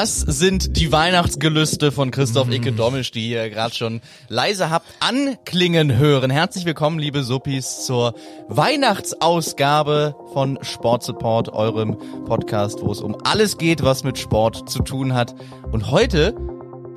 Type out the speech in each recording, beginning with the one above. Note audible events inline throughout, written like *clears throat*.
Das sind die Weihnachtsgelüste von Christoph Icke Domisch, die ihr gerade schon leise habt anklingen hören. Herzlich willkommen, liebe Suppis, zur Weihnachtsausgabe von Sport Support, eurem Podcast, wo es um alles geht, was mit Sport zu tun hat. Und heute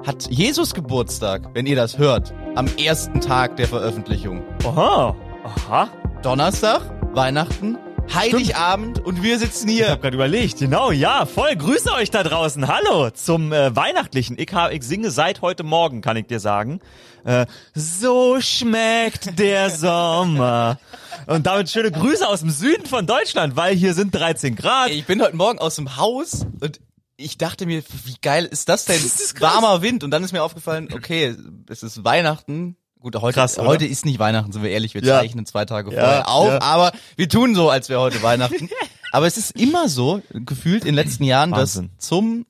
hat Jesus Geburtstag, wenn ihr das hört, am ersten Tag der Veröffentlichung. Aha, aha. Donnerstag, Weihnachten, Heiligabend und wir sitzen Ich hier. habe gerade überlegt, genau, ja, voll. Grüße euch da draußen. Hallo zum äh, Weihnachtlichen. Ich, hab, ich singe seit heute Morgen, kann ich dir sagen. Äh, so schmeckt der *laughs* Sommer. Und damit schöne Grüße aus dem Süden von Deutschland, weil hier sind 13 Grad. Ich bin heute Morgen aus dem Haus und ich dachte mir, wie geil ist das denn? Das ist. Warmer Wind und dann ist mir aufgefallen, okay, es ist Weihnachten. Gut, heute, Krass, heute ist nicht Weihnachten, sind wir ehrlich, wir Ja. zeichnen zwei Tage Ja, vorher auf, ja. aber wir tun so, als wäre heute Weihnachten. *laughs* aber es ist immer so, gefühlt in den letzten Jahren, Wahnsinn. Mhm. dass zum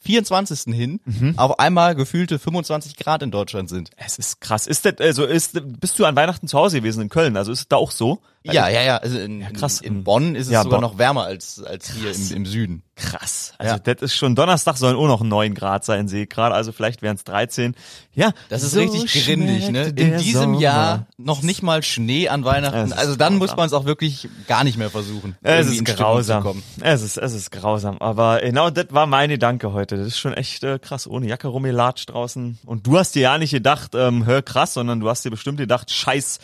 24. hin auf einmal gefühlte 25 Grad in Deutschland sind. Es ist krass. Ist das, also ist, bist du an Weihnachten zu Hause gewesen in Köln? Also ist es da auch so? Ja, ja, ja. Also in, krass. in, in Bonn ist es Ja, sogar Bonn. noch wärmer als, als hier im, im Süden. Krass. Also Ja. das ist schon Donnerstag sollen auch noch 9 Grad sein, sehe ich gerade. Also vielleicht wären es 13. Ja, Das ist so richtig grindig, ne? In diesem Sommer. Jahr noch nicht mal Schnee an Weihnachten. Also dann muss grausam. man es auch wirklich gar nicht mehr versuchen. Es ist grausam. Es ist, es ist grausam. Aber genau das war mein Gedanke heute. Das ist schon echt äh, krass. Ohne Jacke rumgelatscht draußen. Und du hast dir ja nicht gedacht, ähm, hör krass, sondern du hast dir bestimmt gedacht, scheiß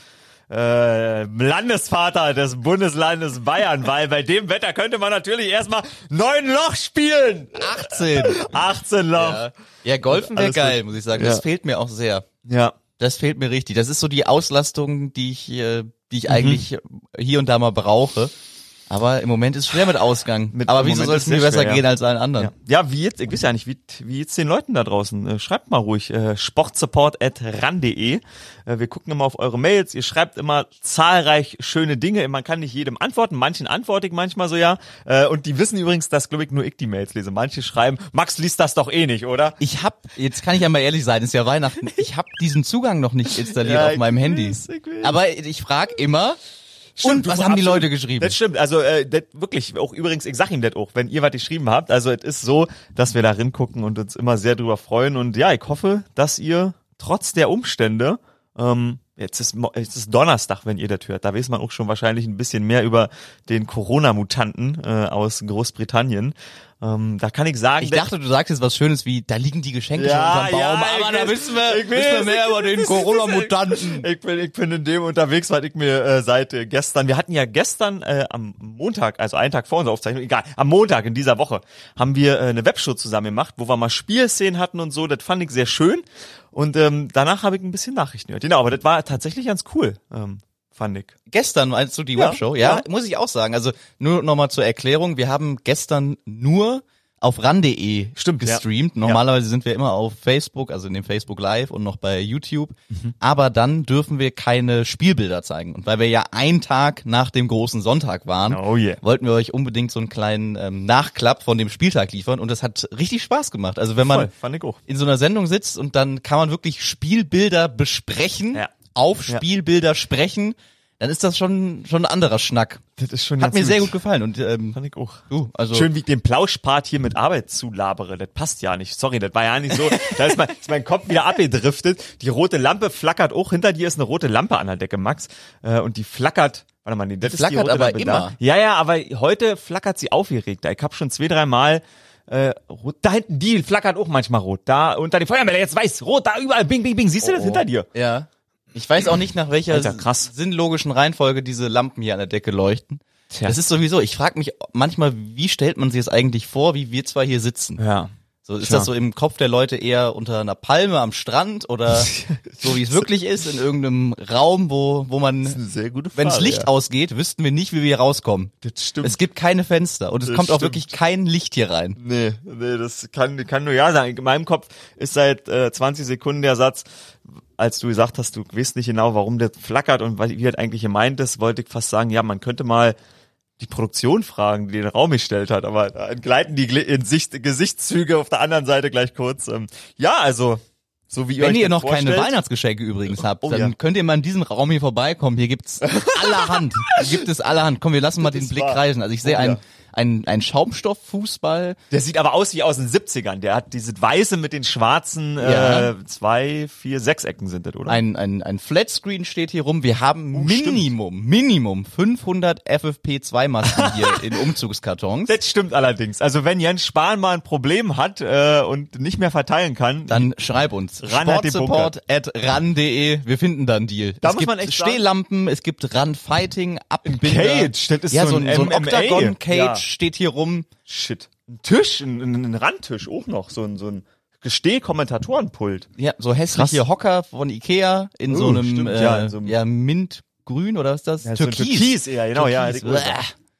äh, Landesvater des Bundeslandes Bayern, weil bei dem Wetter könnte man natürlich erstmal neun Loch spielen. 18. 18 *laughs* Loch. ja. ja, Golfen wäre geil, muss ich sagen. Ja. Das fehlt mir auch sehr. Ja. Das fehlt mir richtig. Das ist so die Auslastung, die ich, äh, die Mhm. ich eigentlich hier und da mal brauche. Aber im Moment ist schwer mit Ausgang. Mit- Aber wieso soll es mir besser schwer, gehen als allen anderen? Ja. ja, wie jetzt, ich weiß ja nicht, wie, wie jetzt den Leuten da draußen. Äh, schreibt mal ruhig, äh, sportsupport.ran.de. Äh, wir gucken immer auf eure Mails. Ihr schreibt immer zahlreich schöne Dinge. Man kann nicht jedem antworten. Manchen antworte ich manchmal so, ja. Äh, und die wissen übrigens, dass, glaube ich, nur ich die Mails lese. Manche schreiben, Max liest das doch eh nicht, oder? Ich hab, jetzt kann ich ja mal ehrlich sein, ist ja Weihnachten. Ich hab diesen Zugang noch nicht *laughs* installiert Ja, auf meinem Handy. weiß, ich weiß. Aber ich frage immer, und du- was haben die. Leute geschrieben? Das stimmt, also äh, das wirklich, auch übrigens, ich sag ihm das auch, wenn ihr was geschrieben habt, also es ist so, dass wir da gucken und uns immer sehr drüber freuen und ja, ich hoffe, dass ihr trotz der Umstände, ähm, jetzt ist, jetzt ist Donnerstag, wenn ihr das hört, da weiß man auch schon wahrscheinlich ein bisschen mehr über den Corona-Mutanten äh, aus Großbritannien. Ähm, da kann ich sagen, Ich dachte, du sagst jetzt was Schönes wie, da liegen die Geschenke Ja, schon unterm Baum, ja, aber da wissen wir, ich wissen wir mehr ich- *laughs* über den Corona-Mutanten. Ich bin, ich bin in dem unterwegs, weil ich mir äh, seit äh, gestern, wir hatten ja gestern äh, am Montag, also einen Tag vor unserer Aufzeichnung, egal, am Montag in dieser Woche, haben wir äh, eine Webshow zusammen gemacht, wo wir mal Spielszenen hatten und so, das fand ich sehr schön. Und ähm, danach habe ich ein bisschen Nachrichten gehört. Genau, aber das war tatsächlich ganz cool, ähm, fand ich. Gestern meinst du die Ja, Webshow? Ja, ja. muss ich auch sagen. Also nur nochmal zur Erklärung, wir haben gestern nur auf ran.de Stimmt, ja. gestreamt. Normalerweise sind wir immer auf Facebook, also in dem Facebook Live und noch bei YouTube. Mhm. Aber dann dürfen wir keine Spielbilder zeigen. Und weil wir ja einen Tag nach dem großen Sonntag waren, Oh yeah. wollten wir euch unbedingt so einen kleinen ähm, Nachklapp von dem Spieltag liefern. Und das hat richtig Spaß gemacht. Also wenn man Voll, in so einer Sendung sitzt und dann kann man wirklich Spielbilder besprechen, Ja. Auf. Spielbilder sprechen, dann ist das schon schon ein anderer Schnack. Das ist schon Hat mir sehr gut gefallen und ähm, Fand ich auch. du, also Schön, wie ich den Plauschpart hier mit Arbeit zulabere. Das passt ja nicht. Sorry, das war ja nicht so. *laughs* Da ist mein, ist mein Kopf wieder abgedriftet. Die rote Lampe flackert auch. Hinter dir ist eine rote Lampe an der Decke, Max. Äh, und die flackert. Warte mal, nee, das ist die flackert rote aber Lampe immer. Da. Ja, ja, aber heute flackert sie aufgeregter. Ich habe schon zwei, drei Mal äh, rot. Da hinten, die flackert auch manchmal rot. Da unter dem Feuermelder, jetzt weiß, rot, da überall, bing, bing, bing. Siehst du das hinter dir? ja. Ich weiß auch nicht, nach welcher Alter, sinnlogischen Reihenfolge diese Lampen hier an der Decke leuchten. Tja. Das ist sowieso, ich frage mich manchmal, wie stellt man sich das eigentlich vor, wie wir zwei hier sitzen? Ja. So ist Tja. das so im Kopf der Leute eher unter einer Palme am Strand oder *laughs* so wie es wirklich ist in irgendeinem Raum, wo wo man sehr gute wenn das Frage, Licht ja. ausgeht, wüssten wir nicht, wie wir hier rauskommen. Das stimmt. Es gibt keine Fenster und es Das kommt auch stimmt. wirklich kein Licht hier rein. Nee, nee, das kann, kann nur ja sagen. In meinem Kopf ist seit äh, 20 Sekunden der Satz, als du gesagt hast, du weißt nicht genau, warum das flackert und wie das eigentlich gemeint ist, wollte ich fast sagen, ja, man könnte mal die Produktion fragen, die den Raum gestellt hat, aber da entgleiten die in Sicht, Gesichtszüge auf der anderen Seite gleich kurz. Ähm, ja, also, so wie ihr Wenn ihr das noch keine vorstellt- Weihnachtsgeschenke übrigens habt, Oh, dann ja. könnt ihr mal in diesen Raum hier vorbeikommen. Hier gibt's *laughs* allerhand. Hier gibt es allerhand. Komm, wir lassen mal den ist Blick wahr. kreisen. Also ich sehe Oh, ein, ja. Ein, ein Schaumstofffußball. Der sieht aber aus wie aus den 70ern. Der hat diese weiße mit den schwarzen Ja. äh, zwei, vier, sechs Ecken sind das, oder? Ein, ein, ein Flatscreen steht hier rum. Wir haben Oh, stimmt. Minimum, Minimum 500 FFP2-Masken hier *laughs* in Umzugskartons. das stimmt allerdings. Also wenn Jens Spahn mal ein Problem hat äh, und nicht mehr verteilen kann, Dann schreib uns. Sportsupport at ran.de. Wir finden da einen Deal. Da es muss gibt man echt sagen- Stehlampen, es gibt Run Fighting, Abbinder. Cage, das ist ja, so ein, so ein MMA. Octagon Cage Ja. Steht hier rum. shit. Ein Tisch, ein, ein Randtisch auch noch, so ein, so ein Gesteh-Kommentatorenpult. Ja, so hässliche Krass. Hocker von Ikea in so Oh, einem, stimmt, äh, ja, ja, in so einem- Mintgrün oder was ist das? Ja, so ein Türkis eher, genau, ja. Türkis. Bäh.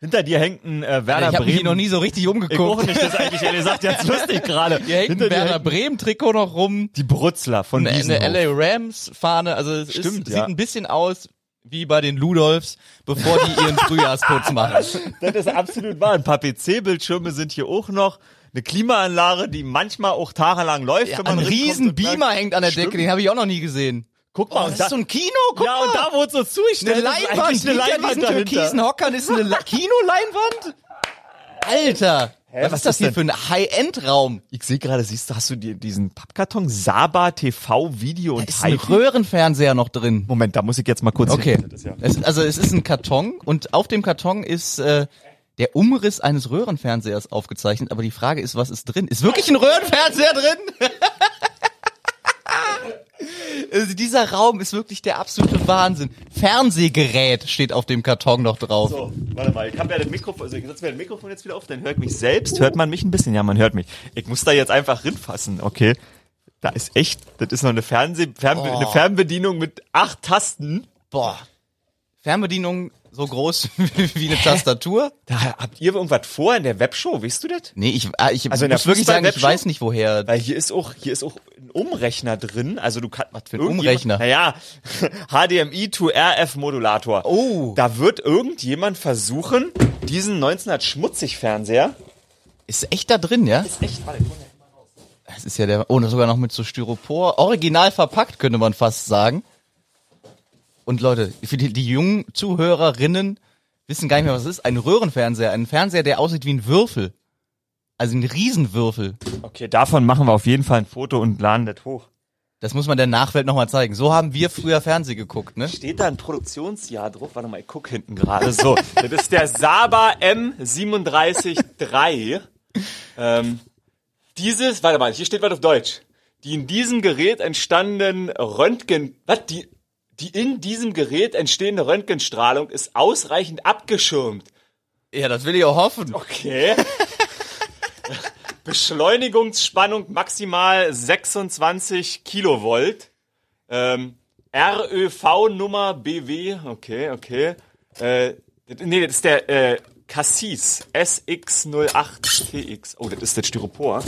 Hinter dir hängt ein äh, Werner ich habe mich Bremen. noch nie so richtig ich umgeguckt. nicht, das eigentlich ehrlich gesagt jetzt lustig gerade. *laughs* Hier hängt Hinter ein hängt Bremen Trikot noch rum. die Brutzler von Eine, Wiesenhof. eine LA Rams Fahne, also es Stimmt, ist, ja. sieht ein bisschen aus wie bei den Ludolfs, bevor die ihren Frühjahrsputz *laughs* machen. Das ist absolut wahr. Ein paar PC-Bildschirme sind hier auch noch. Eine Klimaanlage, die manchmal auch tagelang läuft, Ja, wenn man ein riesen Beamer hängt an der Stimmt. Decke, den habe ich auch noch nie gesehen. Guck mal, Oh, das da, ist so ein Kino, guck ja, mal. und da wurde so zugestellt. eine Leinwand, eine hinter Leinwand diesen dahinter. türkisen Hockern ist eine La *laughs* Kinoleinwand? Alter, was, was ist das ist hier denn? für ein High-End-Raum? Ich sehe gerade, siehst du, hast du dir diesen Pappkarton Saba TV Video und Ist ein? Röhrenfernseher noch drin. Moment, da muss ich jetzt mal kurz Okay. Das Es, also es ist ein Karton und auf dem Karton ist äh, der Umriss eines Röhrenfernsehers aufgezeichnet, aber die Frage ist, was ist drin? Ist wirklich ein Röhrenfernseher drin? *laughs* also dieser Raum ist wirklich der absolute Wahnsinn. Fernsehgerät steht auf dem Karton noch drauf. So, warte mal, ich habe ja das Mikrofon, also ich setze mir das Mikrofon jetzt wieder auf, dann hört mich selbst, hört man mich ein bisschen? Ja, man hört mich. Ich muss da jetzt einfach rinfassen, okay? Da ist echt, das ist noch eine Fernseh, Fernbe Oh. eine Fernbedienung mit acht Tasten. Boah. Fernbedienung so groß *laughs* wie eine Tastatur? Da habt ihr irgendwas vor in der Webshow, weißt du das? Nee, ich, ah, ich Also muss wirklich sagen, ich weiß nicht woher. Weil hier ist auch, hier ist auch ein Umrechner drin, also du kannst, was für ein Umrechner? Naja, HDMI *laughs* to RF Modulator. Oh. Da wird irgendjemand versuchen, diesen 1900 schmutzig Fernseher, Ist echt da drin, ja? ist echt, warte. Das ist ja der, oh, sogar noch mit so Styropor, original verpackt, könnte man fast sagen. Und Leute, für die, die jungen Zuhörerinnen wissen gar nicht mehr, was es ist. Ein Röhrenfernseher, ein Fernseher, der aussieht wie ein Würfel. Also ein Riesenwürfel. Okay, davon machen wir auf jeden Fall ein Foto und laden das hoch. Das muss man der Nachwelt nochmal zeigen. So haben wir früher Fernsehen geguckt, ne? Steht da ein Produktionsjahr drauf? Warte mal, ich guck hinten gerade. So, *laughs* das ist der Saba M373. ähm, dieses, warte mal, hier steht was auf Deutsch. Die in diesem Gerät entstandenen Röntgen, was, die, die in diesem Gerät entstehende Röntgenstrahlung ist ausreichend abgeschirmt. Ja, das will ich auch hoffen. Okay. *laughs* Beschleunigungsspannung maximal 26 Kilovolt. Ähm, RÖV-Nummer BW, okay, okay. Äh, nee, das ist der äh, Cassis SX08TX. Oh, das ist das Styropor.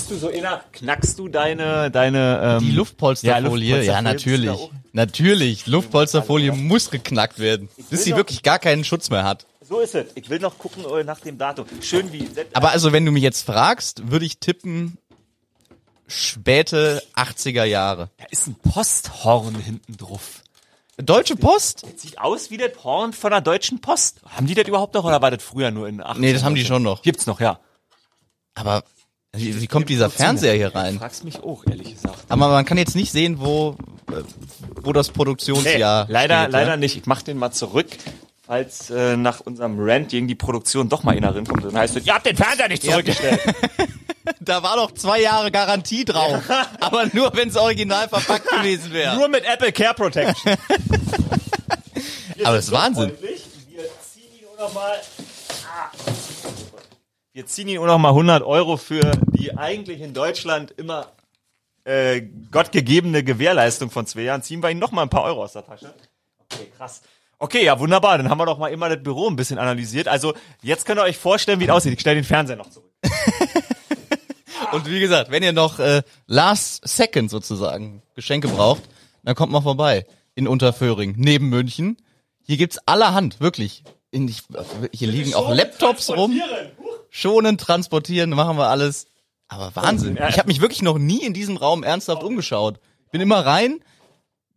Bist du so inner? Knackst du deine, deine, ähm, Die Luftpolsterfolie, ja, Luftpolsterfolie, natürlich. da auch? Natürlich, Luftpolsterfolie muss geknackt werden, bis sie wirklich gar keinen Schutz mehr hat. So ist es. Ich will noch gucken äh, nach dem Datum. Schön wie. Aber also, wenn du mich jetzt fragst, würde ich tippen, späte 80er Jahre. Da ist ein Posthorn hinten drauf. Deutsche Post? Sieht aus wie das Horn von der Deutschen Post. Haben die das überhaupt noch oder war das früher nur in den 80ern? Nee, das haben die schon noch. Gibt's noch, ja. Aber wie, wie kommt dieser Fernseher hier rein? Fragst mich auch, ehrlich gesagt. Aber man kann jetzt nicht sehen, wo, äh, wo das Produktionsjahr leider, steht, leider ja? nicht. Ich mach den mal zurück. Falls äh, nach unserem Rant gegen die Produktion doch mal einer rinkommt, dann heißt es, ihr habt den Fernseher nicht zurückgestellt. *laughs* Da war doch zwei Jahre Garantie drauf. *laughs* Aber nur, wenn es original verpackt *laughs* gewesen wäre. Nur mit Apple Care Protection. Aber das ist Wahnsinn. Wir ziehen ihn auch noch mal. Ah. Wir ziehen ihn auch noch mal 100 Euro für die eigentlich in Deutschland immer äh, gottgegebene Gewährleistung von zwei Jahren. Ziehen wir ihn noch mal ein paar Euro aus der Tasche. Okay, krass. Okay, ja, wunderbar. Dann haben wir doch mal immer das Büro ein bisschen analysiert. Also, jetzt könnt ihr euch vorstellen, wie es aussieht. Ich stelle den Fernseher noch zurück. *laughs* Und wie gesagt, wenn ihr noch äh, Last Second sozusagen Geschenke braucht, dann kommt mal vorbei in Unterföhring, neben München. Hier gibt's allerhand, wirklich. In, ich, hier liegen auch Laptops rum. Schonend transportieren, machen wir alles. Aber Wahnsinn. Ich habe mich wirklich noch nie in diesem Raum ernsthaft umgeschaut. Bin immer rein,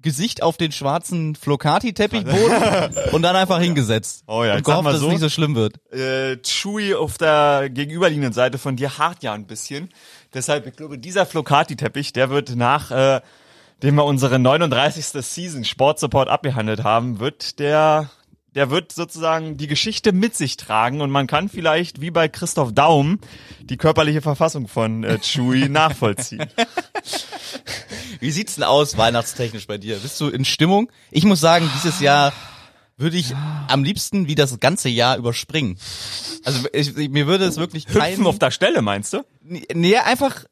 Gesicht auf den schwarzen Flocati-Teppichboden *laughs* und dann einfach hingesetzt. Oh ja, und gehofft, dass so. es nicht so schlimm wird. äh, Chewy auf der gegenüberliegenden Seite von dir hart ja ein bisschen. Deshalb, ich glaube, dieser Flocati-Teppich, der wird nach, äh, dem wir unsere 39. Season Sportsupport abgehandelt haben, wird der, der wird sozusagen die Geschichte mit sich tragen und man kann vielleicht, wie bei Christoph Daum, die körperliche Verfassung von äh, Chewy *laughs* nachvollziehen. Wie sieht's denn aus, weihnachtstechnisch bei dir? Bist du in Stimmung? Ich muss sagen, dieses Jahr würde ich am liebsten wie das ganze Jahr überspringen. Also ich, mir würde es wirklich kein... Hüpfen auf der Stelle, meinst du? Nee, einfach,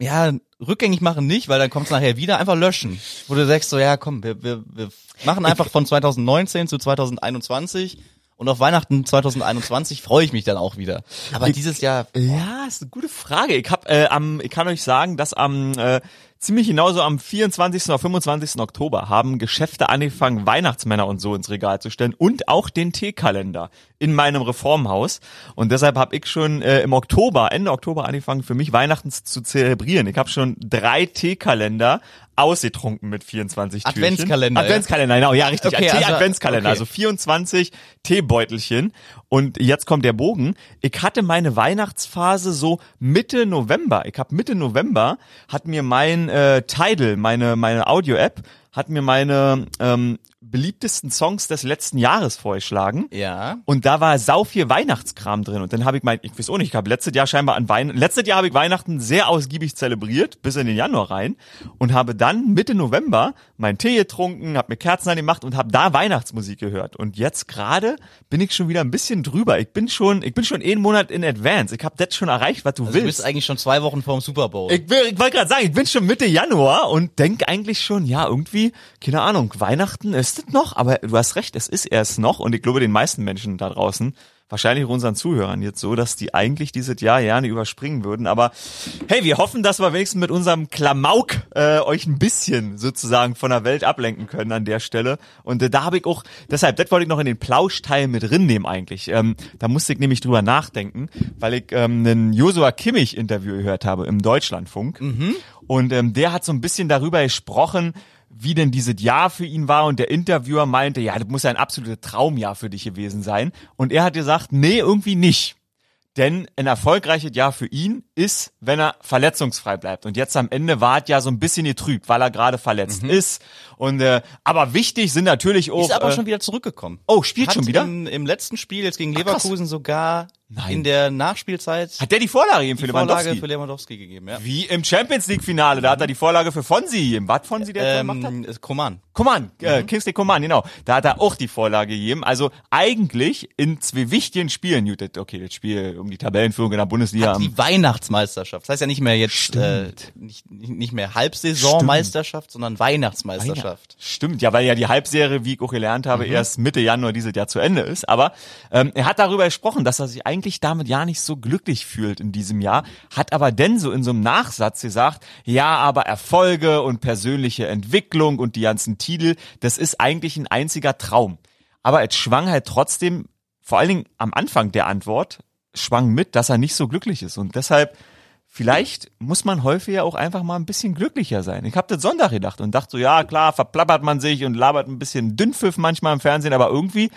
ja, rückgängig machen nicht, weil dann kommt's nachher wieder, einfach löschen. Wo du sagst so, ja komm, wir, wir, wir machen einfach von 2019 zu 2021 und auf Weihnachten 2021 freue ich mich dann auch wieder. Aber dieses Jahr, Ja, ist eine gute Frage. Ich hab äh, am, ich kann euch sagen, dass am äh, ziemlich genauso am 24. oder 25. Oktober haben Geschäfte angefangen, Weihnachtsmänner und so ins Regal zu stellen und auch den Teekalender in meinem Reformhaus. Und deshalb habe ich schon äh, im Oktober, Ende Oktober angefangen, für mich Weihnachten zu zelebrieren. Ich habe schon drei Teekalender ausgetrunken mit 24 Türchen. Adventskalender, ja? Adventskalender, genau, ja richtig. Okay, also- Adventskalender, okay. also 24 Teebeutelchen. Und jetzt kommt der Bogen. Ich hatte meine Weihnachtsphase so Mitte November. Ich habe Mitte November hat mir mein äh, Tidal, meine meine Audio-App, hat mir meine ähm, beliebtesten Songs des letzten Jahres vorgeschlagen. ja, Und da war sau viel Weihnachtskram drin. Und dann habe ich mein, ich weiß auch nicht, ich habe letztes Jahr scheinbar an Weihnachten, letztes Jahr habe ich Weihnachten sehr ausgiebig zelebriert, bis in den Januar rein. Und habe dann Mitte November meinen Tee getrunken, habe mir Kerzen angemacht und habe da Weihnachtsmusik gehört. Und jetzt gerade bin ich schon wieder ein bisschen drüber. Ich bin schon, ich bin schon einen Monat in Advance. Ich habe das schon erreicht, was du also du willst. bist eigentlich schon zwei Wochen vorm Super Bowl. Ich, will- ich wollte gerade sagen, ich bin schon Mitte Januar und denk eigentlich schon, ja, irgendwie, keine Ahnung, Weihnachten ist es noch, aber du hast recht, es ist erst noch und ich glaube den meisten Menschen da draußen, wahrscheinlich auch unseren Zuhörern jetzt so, dass die eigentlich dieses Jahr gerne überspringen würden, aber hey, wir hoffen, dass wir wenigstens mit unserem Klamauk äh, euch ein bisschen sozusagen von der Welt ablenken können an der Stelle. Und äh, da habe ich auch, deshalb, das wollte ich noch in den Plauschteil mit drin nehmen eigentlich, ähm, da musste ich nämlich drüber nachdenken, weil ich ähm, einen Joshua Kimmich Interview gehört habe im Deutschlandfunk. Und ähm, der hat so ein bisschen darüber gesprochen, wie denn dieses Jahr für ihn war und der Interviewer meinte, ja, das muss ja ein absolutes Traumjahr für dich gewesen sein. Und er hat gesagt, nee, irgendwie nicht. Denn ein erfolgreiches Jahr für ihn ist, wenn er verletzungsfrei bleibt. Und jetzt am Ende war es ja so ein bisschen getrübt, weil er gerade verletzt ist. Und äh, aber wichtig sind natürlich auch. ist aber äh, schon wieder zurückgekommen. oh, spielt Hat schon wieder? Im, Im letzten Spiel jetzt gegen. Leverkusen sogar Nein. in der Nachspielzeit Hat der die Vorlage eben für die Vorlage Lewandowski? für Lewandowski gegeben, ja. Wie im Champions League Finale, da hat er die Vorlage für Fonsi gegeben. Was Fonsi der gemacht hat? Ähm, Coman. Coman, äh, Mhm. Kingsley Coman, genau. Da hat er auch die Vorlage gegeben. Also eigentlich in zwei wichtigen Spielen, okay, das Spiel um die Tabellenführung in der Bundesliga. am- Die Weihnachtsmeisterschaft. Das heißt ja nicht mehr jetzt äh, nicht, nicht mehr Halbsaisonmeisterschaft, sondern Weihnachtsmeisterschaft. Stimmt, ja, weil ja die Halbserie, wie ich auch gelernt Mhm. habe, erst Mitte Januar dieses Jahr zu Ende ist. Aber ähm, er hat darüber gesprochen, dass er sich eigentlich damit ja nicht so glücklich fühlt in diesem Jahr, hat aber denn so in so einem Nachsatz gesagt, ja, aber Erfolge und persönliche Entwicklung und die ganzen Titel, das ist eigentlich ein einziger Traum. Aber es schwang halt trotzdem, vor allen Dingen am Anfang der Antwort, schwang mit, dass er nicht so glücklich ist. Und deshalb Vielleicht muss man häufiger auch einfach mal ein bisschen glücklicher sein. Ich habe das Sonntag gedacht und dachte so, ja klar, verplappert man sich und labert ein bisschen Dünnpfiff manchmal im Fernsehen, aber irgendwie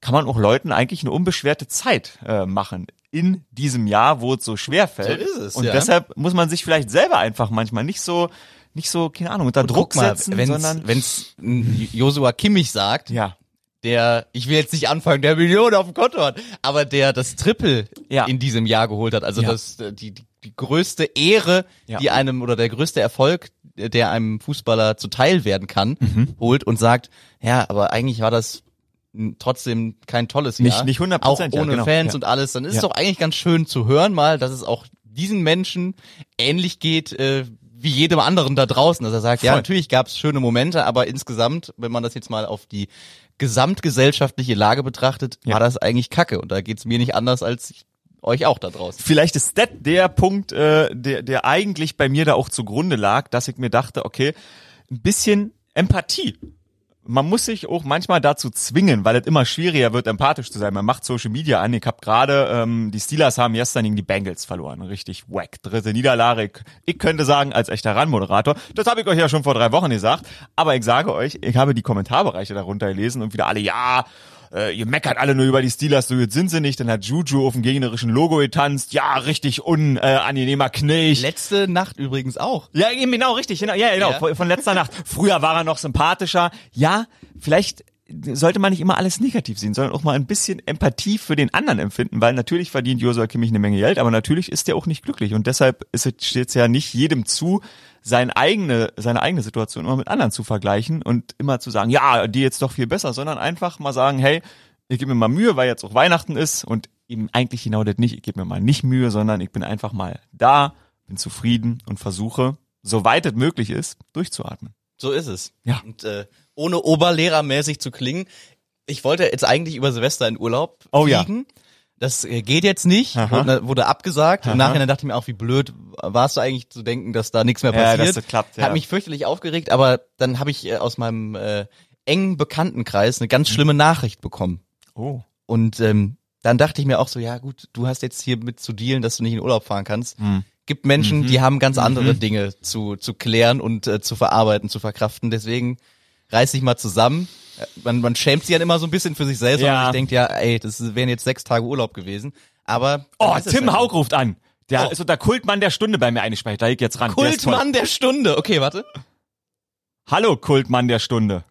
kann man auch Leuten eigentlich eine unbeschwerte Zeit äh, machen in diesem Jahr, wo es so schwer fällt. So ist es, und ja. deshalb muss man sich vielleicht selber einfach manchmal nicht so, nicht so, keine Ahnung, unter Druck Guck mal, setzen, wenn's, sondern wenn's ein Joshua Kimmich sagt, ja, der, ich will jetzt nicht anfangen, der Millionen auf dem Konto hat, aber der das Triple Ja. in diesem Jahr geholt hat, also Ja. das, äh, die, die, die größte Ehre, Ja. die einem, oder der größte Erfolg, der einem Fußballer zuteil werden kann, Mhm. holt und sagt, ja, aber eigentlich war das trotzdem kein tolles Nicht- Jahr. nicht 100%, Auch ja, ohne genau, Fans ja. und alles, dann ist es Ja. doch eigentlich ganz schön zu hören mal, dass es auch diesen Menschen ähnlich geht, äh, wie jedem anderen da draußen, dass er sagt, ja, Voll. natürlich gab es schöne Momente, aber insgesamt, wenn man das jetzt mal auf die gesamtgesellschaftliche Lage betrachtet, Ja. war das eigentlich Kacke. Und da geht's mir nicht anders als euch auch da draußen. vielleicht ist das der Punkt, äh, der, der eigentlich bei mir da auch zugrunde lag, dass ich mir dachte, okay, ein bisschen Empathie man muss sich auch manchmal dazu zwingen, weil es immer schwieriger wird, empathisch zu sein. Man macht Social Media an. Ich habe gerade, ähm, die Steelers haben gestern gegen die Bengals verloren. Richtig wack. Dritte Niederlage. Ich, könnte sagen, als echter Run-Moderator, das habe ich euch ja schon vor drei Wochen gesagt. Aber ich sage euch, ich habe die Kommentarbereiche darunter gelesen und wieder alle, ja, äh, ihr meckert alle nur über die Steelers, so jetzt sind sie nicht. Dann hat Juju auf dem gegnerischen Logo getanzt. Ja, richtig unangenehmer Knilch. Letzte Nacht übrigens auch. Ja, genau, richtig. Genau, ja, genau, Ja. Von, von letzter Nacht. Früher war er noch sympathischer. Ja, vielleicht sollte man nicht immer alles negativ sehen, sondern auch mal ein bisschen Empathie für den anderen empfinden, weil natürlich verdient Joshua Kimmich eine Menge Geld, aber natürlich ist er auch nicht glücklich und deshalb ist es steht ja nicht jedem zu, seine eigene, seine eigene Situation immer mit anderen zu vergleichen und immer zu sagen, ja, die jetzt doch viel besser, sondern einfach mal sagen, hey, ich gebe mir mal Mühe, weil jetzt auch Weihnachten ist und eben eigentlich genau das nicht, ich gebe mir mal nicht Mühe, sondern ich bin einfach mal da, bin zufrieden und versuche, soweit es möglich ist, durchzuatmen. So ist es. Ja. Und äh, ohne oberlehrermäßig zu klingen, ich wollte jetzt eigentlich über Silvester in Urlaub Oh ja. Das äh, geht jetzt nicht, wurde, wurde abgesagt. Aha. Im Nachhinein dachte ich mir auch, wie blöd warst du eigentlich zu denken, dass da nichts mehr Ja, passiert. dass das klappt, ja. Hat mich fürchterlich aufgeregt, aber dann habe ich äh, aus meinem äh, engen Bekanntenkreis eine ganz schlimme Nachricht bekommen. Oh. Und ähm, dann dachte ich mir auch so, ja gut, du hast jetzt hier mit zu dealen, dass du nicht in Urlaub fahren kannst. Hm. Gibt Menschen, Mhm. die haben ganz andere Dinge zu, zu klären und äh, zu verarbeiten, zu verkraften. Deswegen reiß dich mal zusammen. Äh, Man, man schämt sich dann immer so ein bisschen für sich selbst, Ja. und ich denkt ja, ey, das wären jetzt sechs Tage Urlaub gewesen. Aber Oh, Tim halt Haug ruft an. Der Oh. ist so der Kultmann der Stunde bei mir eingespeichert. Da ich jetzt ran. so. Der. Kultmann der Stunde. Okay, warte. Hallo, Kultmann der Stunde.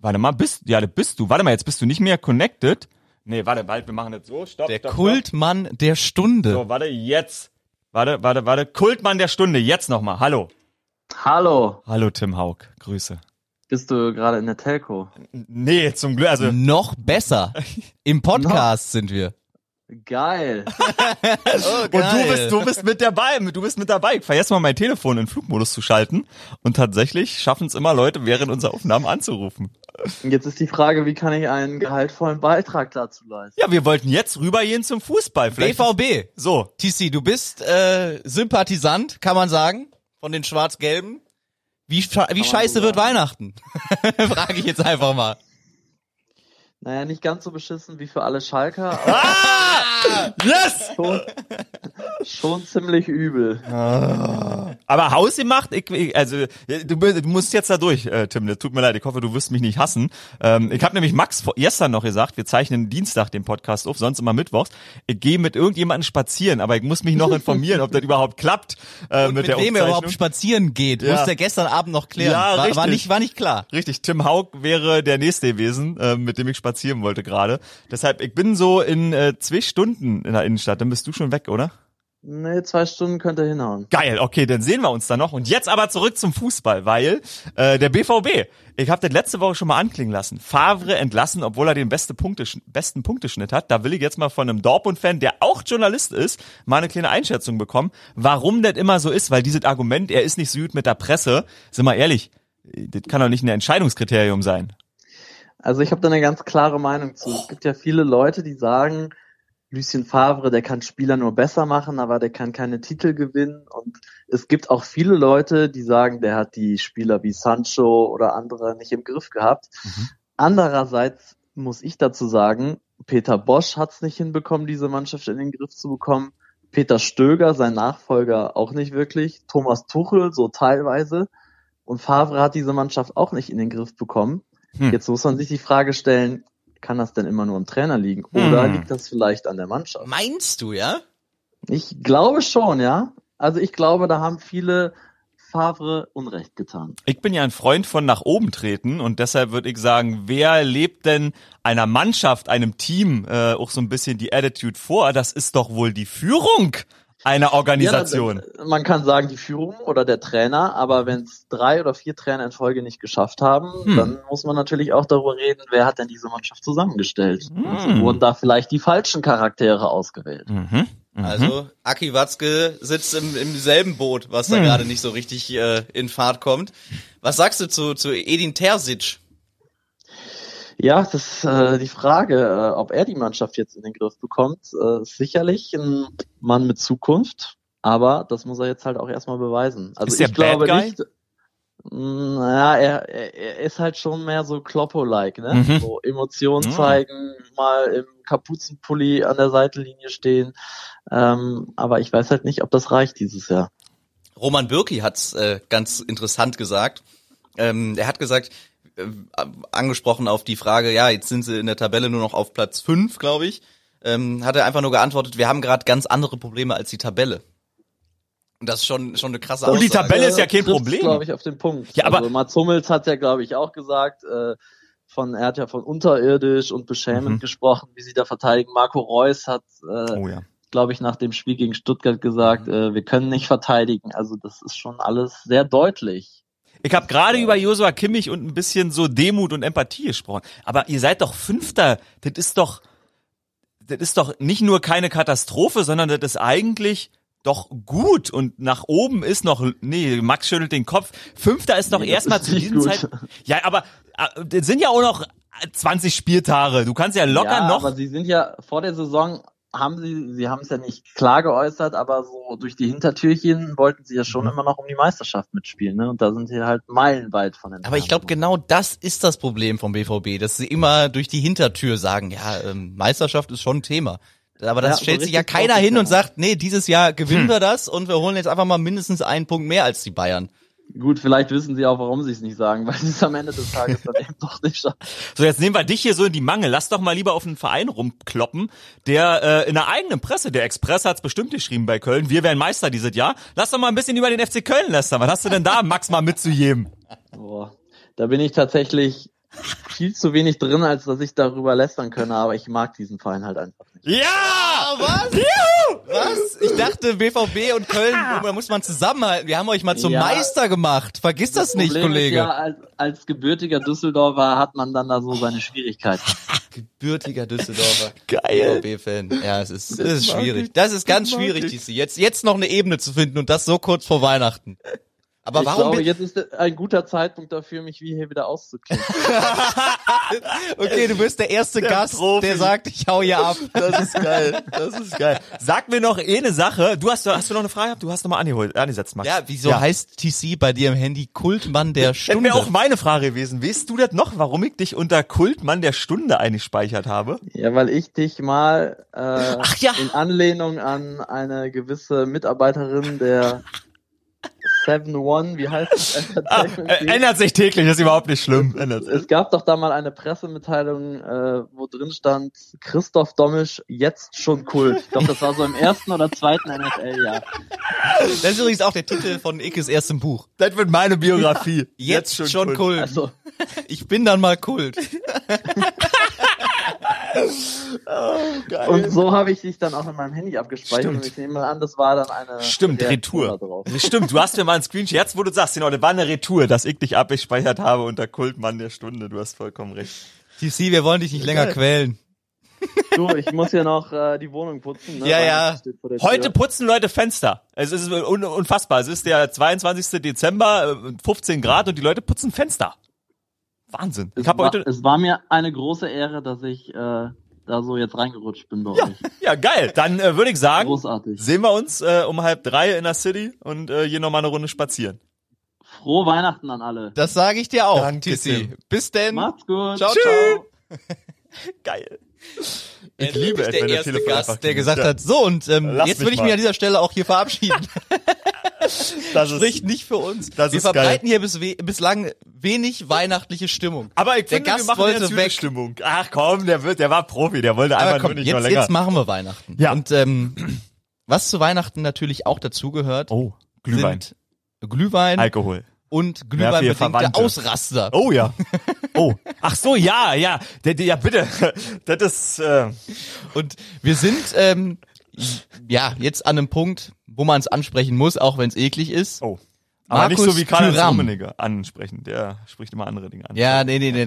Warte mal, bist, ja, bist du. Warte mal, jetzt bist du nicht mehr connected. Nee, warte, bald, wir machen das so. Stopp, Der stopp, Kultmann der Stunde. Stopp. So, warte, jetzt. Warte, warte, warte. Kultmann der Stunde, jetzt nochmal. Hallo. Hallo, Hallo, Tim Haug. Grüße. bist du gerade in der Telco? Nee, zum Glück, also, Noch besser. *laughs* Im Podcast sind wir. Geil. *laughs* Oh, Und du bist, du bist mit dabei, du bist mit dabei. Ich vergesse mal mein Telefon in Flugmodus zu schalten. Und tatsächlich schaffen es immer Leute, während unserer Aufnahmen anzurufen. Jetzt ist die Frage, wie kann ich einen gehaltvollen Beitrag dazu leisten? Ja, wir wollten jetzt rübergehen zum Fußball. Vielleicht BVB. So. TC, du bist äh, Sympathisant, kann man sagen, von den Schwarz-Gelben. Wie, wie scheiße wird. Weihnachten? *laughs* Frage ich jetzt einfach mal. Naja, nicht ganz so beschissen wie für alle Schalker, *laughs* aber Ah! Yes! schon, schon ziemlich übel. Aber hausgemacht, ich, ich, also du, bist- du musst jetzt da durch, äh, Tim. Das tut mir leid. Ich hoffe, du wirst mich nicht hassen. Ähm, ich habe nämlich Max vor, gestern noch gesagt, wir zeichnen Dienstag den Podcast auf, sonst immer mittwochs. Ich gehe mit irgendjemandem spazieren, aber ich muss mich noch informieren, ob das überhaupt klappt äh, Und mit, mit, der wem er überhaupt spazieren geht, Ja. musste er gestern Abend noch klären. Ja, war, war, nicht, war nicht klar. Richtig, Tim Haug wäre der nächste gewesen, äh, mit dem ich spazieren wollte gerade. Deshalb, ich bin so in äh, zwei Stunden in der Innenstadt. Dann bist du schon weg, oder? Nee, zwei Stunden könnte hinhauen. Geil, okay, dann sehen wir uns da noch. Und jetzt aber zurück zum Fußball, weil äh, der BVB, ich habe das letzte Woche schon mal anklingen lassen, Favre entlassen, obwohl er den beste Punkte, besten Punkteschnitt hat. Da will ich jetzt mal von einem Dortmund-Fan, der auch Journalist ist, mal eine kleine Einschätzung bekommen, warum das immer so ist, weil dieses Argument, er ist nicht so gut mit der Presse, sind wir ehrlich, das kann doch nicht ein Entscheidungskriterium sein. Also ich habe da eine ganz klare Meinung zu. Es gibt ja viele Leute, die sagen, Lucien Favre, der kann Spieler nur besser machen, aber der kann keine Titel gewinnen. Und es gibt auch viele Leute, die sagen, der hat die Spieler wie Sancho oder andere nicht im Griff gehabt. Mhm. Andererseits muss ich dazu sagen, Peter Bosch hat es nicht hinbekommen, diese Mannschaft in den Griff zu bekommen. Peter Stöger, sein Nachfolger, auch nicht wirklich. Thomas Tuchel, so teilweise. Und Favre hat diese Mannschaft auch nicht in den Griff bekommen. Hm. Jetzt muss man sich die Frage stellen, kann das denn immer nur am Trainer liegen? Oder Hm. liegt das vielleicht an der Mannschaft? Meinst du, ja? Ich glaube schon, ja. Also ich glaube, da haben viele Favre Unrecht getan. Ich bin ja ein Freund von nach oben treten und deshalb würde ich sagen, wer lebt denn einer Mannschaft, einem Team äh, auch so ein bisschen die Attitude vor? Das ist doch wohl die Führung einer Organisation. Ja, man kann sagen, die Führung oder der Trainer, aber wenn es drei oder vier Trainer in Folge nicht geschafft haben, Hm. dann muss man natürlich auch darüber reden, wer hat denn diese Mannschaft zusammengestellt? Hm. Wurden da vielleicht die falschen Charaktere ausgewählt? Mhm. Mhm. Also, Aki Watzke sitzt im, im selben Boot, was da Hm. gerade nicht so richtig äh, in Fahrt kommt. Was sagst du zu, zu Edin Terzic? Ja, das ist äh, die Frage, äh, ob er die Mannschaft jetzt in den Griff bekommt. Äh, ist sicherlich ein Mann mit Zukunft, aber das muss er jetzt halt auch erstmal beweisen. Also Ist ich glaube Bad Guy? nicht. Naja, er, er, ist halt schon mehr so Kloppo-like, ne? Mhm. So Emotionen Mhm. zeigen, mal im Kapuzenpulli an der Seitenlinie stehen. Ähm, aber ich weiß halt nicht, ob das reicht dieses Jahr. Roman Bürki hat's äh, ganz interessant gesagt. Ähm, er hat gesagt, äh, angesprochen auf die Frage, ja, jetzt sind sie in der Tabelle nur noch auf Platz fünf, glaube ich, ähm, hat er einfach nur geantwortet, wir haben gerade ganz andere Probleme als die Tabelle. Und das ist schon, schon eine krasse Und die Aussage. Tabelle ist ja kein Problem. glaube ich, auf den Punkt. Ja, aber- also Mats Hummels hat ja, glaube ich, auch gesagt, äh, von, er hat ja von unterirdisch und beschämend Mhm. gesprochen, wie sie da verteidigen. Marco Reus hat, äh, Oh ja. glaube ich, nach dem Spiel gegen Stuttgart gesagt, Mhm. äh, wir können nicht verteidigen. Also das ist schon alles sehr deutlich. Ich habe gerade über Josua Kimmich und ein bisschen so Demut und Empathie gesprochen. Aber ihr seid doch Fünfter. Das ist doch, das ist doch nicht nur keine Katastrophe, sondern das ist eigentlich doch gut. Und nach oben ist noch, nee, Max schüttelt den Kopf. Fünfter ist doch Nee, erstmal zu diesem. Zeitpunkt. Ja, aber äh, das sind ja auch noch 20 Spieltage. Du kannst ja locker ja, noch. aber sie sind ja vor der Saison haben sie, sie haben es ja nicht klar geäußert, aber so durch die Hintertürchen wollten sie ja schon Mhm. immer noch um die Meisterschaft mitspielen, ne? Und da sind sie halt meilenweit von entfernt. Aber ich glaube, genau das ist das Problem vom BVB, dass sie immer durch die Hintertür sagen, ja, ähm, Meisterschaft ist schon ein Thema. Aber das Ja, so stellt sich ja keiner hin und sagt, nee, dieses Jahr gewinnen Hm. wir das und wir holen jetzt einfach mal mindestens einen Punkt mehr als die Bayern. Gut, vielleicht wissen sie auch, warum sie es nicht sagen, *laughs* weil sie es am Ende des Tages dann eben doch nicht schaffen. So, jetzt nehmen wir dich hier so in die Mangel. Lass doch mal lieber auf einen Verein rumkloppen, der äh, in der eigenen Presse, der Express hat's bestimmt geschrieben bei Köln, wir werden Meister dieses Jahr. Lass doch mal ein bisschen über den FC Köln lästern. Was hast du denn da, Max, mal mitzugeben? Boah, da bin ich tatsächlich viel zu wenig drin, als dass ich darüber lästern könne, aber ich mag diesen Verein halt einfach nicht. Ja! was? Was? Ich dachte, BVB und Köln, da muss man zusammenhalten. Wir haben euch mal zum Ja. Meister gemacht. Vergiss das, nicht, Problem Kollege. Ist ja, als, als gebürtiger Düsseldorfer hat man dann da so seine Schwierigkeiten. *laughs* Gebürtiger Düsseldorfer. Geil. BVB-Fan. Ja, es ist, es ist schwierig. Das ist ganz Das schwierig. DC. Jetzt, jetzt noch eine Ebene zu finden und das so kurz vor Weihnachten. Aber ich warum glaube, jetzt ist ein guter Zeitpunkt dafür, mich wie hier wieder auszuklinken. *laughs* Okay, du bist der erste Der Gast, Profi. der sagt, ich hau hier ab. *laughs* Das ist geil. Das ist geil. Sag mir noch eh eine Sache. Du hast, hast du noch eine Frage? gehabt? Du hast noch mal angeholt, angesetzt, Max. Ja, wieso Ja. heißt TC bei dir im Handy Kultmann der Das Stunde? wäre auch meine Frage gewesen. Weißt du das noch, warum ich dich unter Kultmann der Stunde eingespeichert habe? ja, weil ich dich mal äh, Ach ja. in Anlehnung an eine gewisse Mitarbeiterin der *laughs* 7-One, wie heißt es? *laughs* Ah, äh, ändert sich täglich, das ist überhaupt nicht schlimm. Ändert. Es gab doch da mal eine Pressemitteilung, äh, wo drin stand, Christoph Dommisch jetzt schon Kult. Ich glaube, das war so im ersten oder zweiten NFL-Jahr. Das ist übrigens auch der Titel von Ikes erstem Buch. Das wird meine Biografie. Jetzt, schon, Kult. Also, Ich bin dann mal Kult. *laughs* und so habe ich dich dann auch in meinem Handy abgespeichert Stimmt. und ich nehme mal an, das war dann eine Stimmt, Retour. Stimmt, du hast mir mal einen Screenshot, jetzt wo du sagst, genau, das war eine Retour, dass ich dich abgespeichert habe unter Kultmann der Stunde. Du hast vollkommen recht. TC, wir wollen dich nicht länger Geil. quälen. Du, ich muss hier noch äh, die Wohnung putzen. Ne? Ja, Weil ja. Heute putzen Leute Fenster. Es ist un unfassbar. Es ist der 22. Dezember, äh, 15 Grad und die Leute putzen Fenster. Wahnsinn. es, war, heute es war mir eine große Ehre, dass ich äh, da so jetzt reingerutscht bin bei Ja, euch. ja geil. Dann äh, würde ich sagen, Großartig. sehen wir uns äh, um halb drei in der City und äh, hier nochmal eine Runde spazieren. Frohe Weihnachten an alle. Das sage ich dir auch, Danke, TC. Tim. Bis denn. Macht's gut. Ciao, Tschüss. ciao. *laughs* Geil. Ich liebe es, der wenn der erste Telefon Gast, der gesagt Ja. hat, so und ähm, Lass jetzt würde ich mal. mich an dieser Stelle auch hier verabschieden. *laughs* *laughs* Das Spricht nicht für uns. das wir ist verbreiten hier bis we bislang wenig weihnachtliche Stimmung. Aber ich Der finde, Gast wir machen wollte weg. Stimmung. Ach komm, der wird, der war Profi, der wollte einfach komm, nur nicht jetzt, länger. jetzt machen wir Weihnachten. Ja. Und ähm, *clears throat* was zu Weihnachten natürlich auch dazugehört, oh, Glühwein, sind Glühwein Alkohol. und Glühweinbedingte Verwandte. Ausraster. Oh ja. *laughs* Oh. Ach so, ja, ja. Ja, bitte. *laughs* Das ist, äh, Und wir sind ähm, ja jetzt an einem Punkt, wo man es ansprechen muss, auch wenn es eklig ist. oh. Aber Markus nicht so wie Karl. Rummenigge ansprechen. Der spricht immer andere Dinge an. Ja, nee, nee, nee.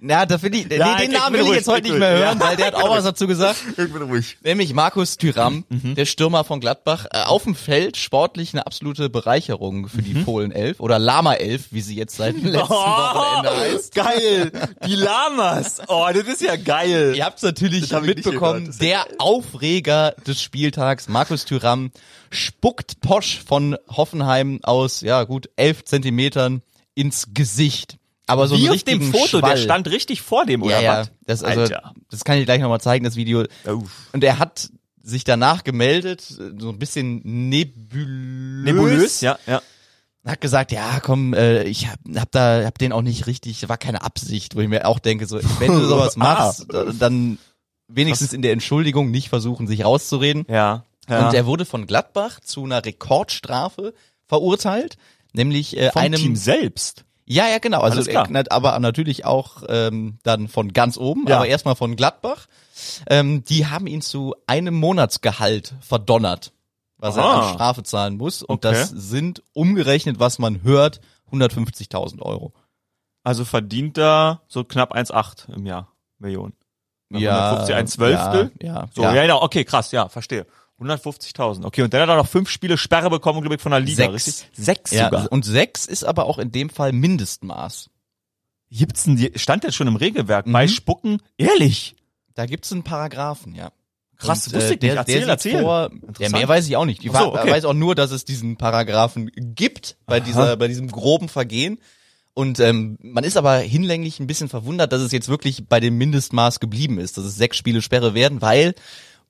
Na, da finde ich, Ja, nee, den ich Namen will ich ruhig, jetzt heute ich nicht mehr hören, weil der hat auch was dazu gesagt. *laughs* Ich bin ruhig. Nämlich Markus Thüram, Mhm. der Stürmer von Gladbach, äh, auf dem Feld sportlich eine absolute Bereicherung für die Mhm. Fohlen 11 oder Lama 11, wie sie jetzt seit dem letzten *laughs* Oh, Wochenende heißt. geil. Die Lamas. Oh, das ist ja geil. Ihr habt es natürlich ich mitbekommen, der Aufreger des Spieltags, Markus Thüram, spuckt Posch von Hoffenheim aus, ja gut, elf Zentimetern ins Gesicht. Aber so Wie auf dem Foto, Schwall. der stand richtig vor dem, oder ja, ja, was? das, also, Alter. das kann ich gleich nochmal zeigen, das Video. Uff. Und er hat sich danach gemeldet, so ein bisschen nebulös. Nebulös, ja, ja. Hat gesagt, ja, komm, äh, ich hab, hab da, hab den auch nicht richtig, war keine Absicht, wo ich mir auch denke, so, wenn du sowas *laughs* Ah. machst, dann wenigstens in der Entschuldigung nicht versuchen, sich rauszureden. Ja. ja. Und er wurde von Gladbach zu einer Rekordstrafe verurteilt, nämlich äh, Vom einem Team selbst. Ja, ja, genau. Also, äh, aber natürlich auch ähm, dann von ganz oben, Ja. aber erstmal von Gladbach. Ähm, die haben ihn zu einem Monatsgehalt verdonnert, was er Ah. an Strafe zahlen muss. Und Okay. das sind umgerechnet, was man hört, 150.000 Euro. Also verdient er so knapp 1,8 im Jahr. Millionen. Ja, 150, ein Zwölftel? Ja, ja, So, ja. ja, genau. Okay, krass, ja, verstehe. 150.000. Okay, und dann hat er noch fünf Spiele Sperre bekommen, glaube ich, von der Liga. Sechs. Richtig? Sechs ja, sogar. und sechs ist aber auch in dem Fall Mindestmaß. Gibt's denn die, stand jetzt schon im Regelwerk Mhm. bei Spucken? Ehrlich? Da gibt's einen Paragraphen, ja. Krass, Und, wusste ich der, nicht. Erzähl, der sieht erzähl. Vor, ja, mehr weiß ich auch nicht. Ich so, okay. weiß auch nur, dass es diesen Paragraphen gibt bei dieser, bei diesem groben Vergehen. Und ähm, man ist aber hinlänglich ein bisschen verwundert, dass es jetzt wirklich bei dem Mindestmaß geblieben ist, dass es sechs Spiele Sperre werden, weil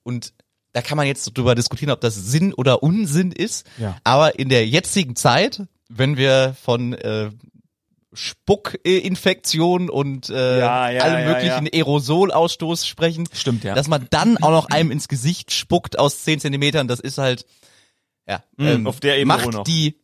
und da kann man jetzt drüber diskutieren, ob das Sinn oder Unsinn ist. Ja. Aber in der jetzigen Zeit, wenn wir von äh, Spuckinfektion und äh, Ja, ja, allem ja, möglichen Aerosolausstoß sprechen, Stimmt, ja. dass man dann auch noch einem ins Gesicht spuckt aus 10 Zentimetern, das ist halt, ja, Mm, auf der Ebene macht die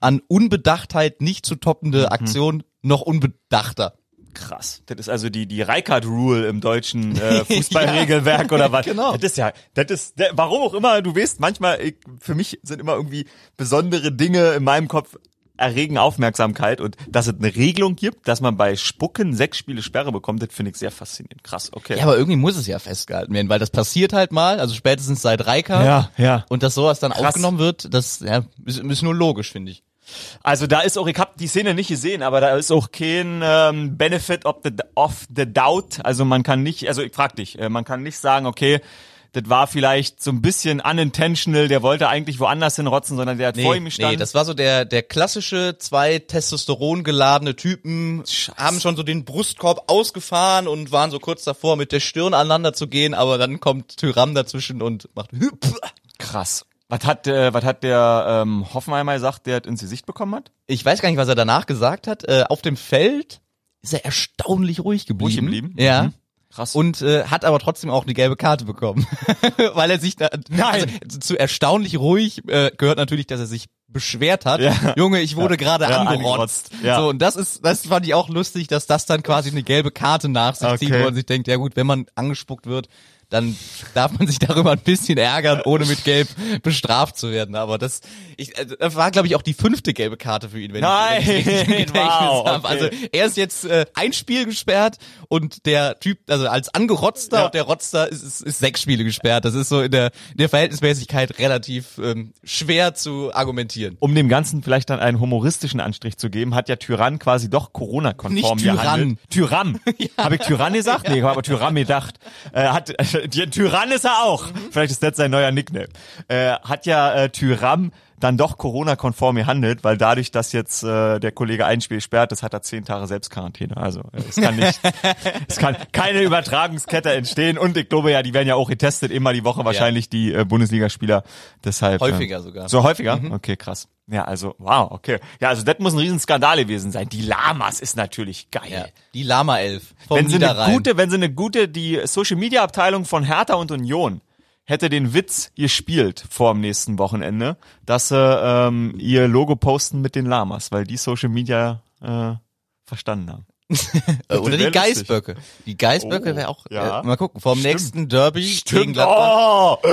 an Unbedachtheit nicht zu toppende Mhm. Aktion noch unbedachter. Krass. Das ist also die, die Reikart-Rule im deutschen äh, *laughs* Fußballregelwerk oder was? genau. Das ist ja, das ist, warum auch immer, du weißt, manchmal, ich, für mich sind immer irgendwie besondere Dinge in meinem Kopf erregen Aufmerksamkeit und dass es eine Regelung gibt, dass man bei Spucken sechs Spiele Sperre bekommt, das finde ich sehr faszinierend. Krass, okay. Ja, aber irgendwie muss es ja festgehalten werden, weil das passiert halt mal, also spätestens seit Reika. ja. ja. Und dass sowas dann Krass. aufgenommen wird, das ja, ist, ist nur logisch, finde ich. Also da ist auch, ich habe die Szene nicht gesehen, aber da ist auch kein ähm, Benefit of the, of the doubt. Also man kann nicht, also ich frag dich, äh, man kann nicht sagen, okay, das war vielleicht so ein bisschen unintentional, der wollte eigentlich woanders hinrotzen, sondern der hat vor ihm gestanden. nee, das war so der, der klassische zwei Testosteron geladene Typen, haben schon so den Brustkorb ausgefahren und waren so kurz davor, mit der Stirn aneinander zu gehen, aber dann kommt Tyram dazwischen und macht krass. Was hat, äh, was hat der ähm, Hoffenheimer gesagt, der ins Gesicht bekommen hat? Ich weiß gar nicht, was er danach gesagt hat. Äh, auf dem Feld ist er erstaunlich ruhig geblieben. Ruhig geblieben? Ja. Mhm. Krass. Und äh, hat aber trotzdem auch eine gelbe Karte bekommen, *laughs* weil er sich da Nein. Also, zu erstaunlich ruhig äh, gehört natürlich, dass er sich beschwert hat. Ja. Junge, ich wurde Ja. gerade Ja, angerotzt. Ja. So und das ist, das fand ich auch lustig, dass das dann quasi eine gelbe Karte nach sich zieht, Okay. wo man sich denkt, ja gut, wenn man angespuckt wird, dann darf man sich darüber ein bisschen ärgern, ohne mit Gelb bestraft zu werden. Aber das, ich, also, das war, glaube ich, auch die fünfte gelbe Karte für ihn, wenn Nein, ich wenn ich *laughs* Gedächtnis wow, habe. okay. Also er ist jetzt äh, ein Spiel gesperrt und der Typ, also als Angerotzter Ja. und der Rotzter ist, ist, ist sechs Spiele gesperrt. Das ist so in der, in der Verhältnismäßigkeit relativ ähm, schwer zu argumentieren. um dem Ganzen vielleicht dann einen humoristischen Anstrich zu geben, hat ja Tyrann quasi doch Corona-konform Nicht Tyrann. gehandelt. Tyrann. *laughs* Habe ich Tyrann gesagt? Nee, ich habe aber Tyrann gedacht. Äh, hat, äh, Tyrann ist er auch. Vielleicht ist das sein neuer Nickname. Äh, hat ja äh, Tyrann dann doch Corona-konform gehandelt, weil dadurch, dass jetzt äh, der Kollege ein Spiel sperrt ist, hat er zehn Tage Selbstquarantäne. Also äh, es kann nicht, *laughs* es kann keine Übertragungskette entstehen und ich glaube ja, die werden ja auch getestet, immer die Woche wahrscheinlich die äh, Bundesligaspieler. Deshalb äh, Häufiger sogar. so häufiger? Okay, krass. Ja, also, wow, okay. Ja, also das muss ein Riesenskandal gewesen sein. Die Lamas ist natürlich geil. Ja. Die Lama 11 vom Wenn sie eine gute, wenn sie eine gute, die Social Media Abteilung von Hertha und Union hätte den Witz gespielt vor dem nächsten Wochenende, dass sie ähm, ihr Logo posten mit den Lamas, weil die Social Media äh, verstanden haben. Äh, Oder die. Geißböcke. Die Geißböcke Oh, wäre auch, ja. äh, mal gucken, vom Stimmt. nächsten Derby gegen Gladbach. Oh!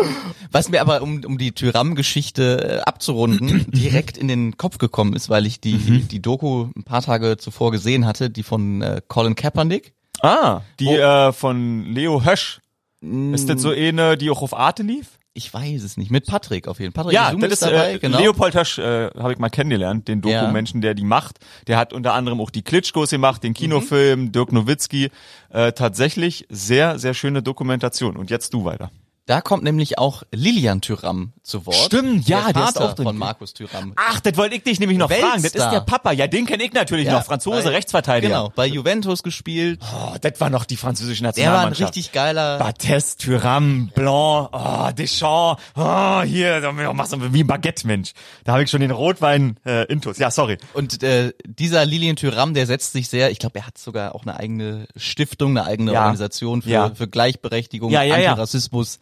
Was mir aber, um, um die Tyram-Geschichte äh, abzurunden, *clears throat* direkt in den Kopf gekommen ist, weil ich die, Mhm. die Doku ein paar Tage zuvor gesehen hatte, die von äh, Colin Kaepernick. Ah, die Oh. äh, von Leo Hösch. Ist das so eine, die auch auf Arte lief? Ich weiß es nicht. Mit Patrick auf jeden Fall. Patrick Ja, Zoom das ist dabei, äh, genau. Leopold Hösch, äh, habe ich mal kennengelernt, den Ja. Doku-Menschen, der die macht. Der hat unter anderem auch die Klitschkos gemacht, den Kinofilm, Dirk Nowitzki. Äh, tatsächlich sehr, sehr schöne Dokumentation. Und jetzt du weiter. Da kommt nämlich auch Lilian Tyram zu Wort. Stimmt, ja, der der ist auch drin. von Markus Tyram. Ach, das wollte ich dich nämlich noch fragen. Das ist Weltstar. der Papa. Ja, den kenne ich natürlich noch. Franzose, bei- Rechtsverteidiger. Genau, bei Juventus gespielt. Oh, das war noch die französische Der war ein Nationalmannschaft. richtig geiler. Bates, Thuram, Blanc, oh, Deschamps, oh, hier, machst du wie ein Baguette, Mensch. Da habe ich schon den Rotwein äh, intus. Ja, sorry. Und äh, dieser Lilian Tyram, der setzt sich sehr, ich glaube, er hat sogar auch eine eigene Stiftung, eine eigene Ja. Organisation für, Ja. für Gleichberechtigung, Ja, ja, ja. Antirassismus.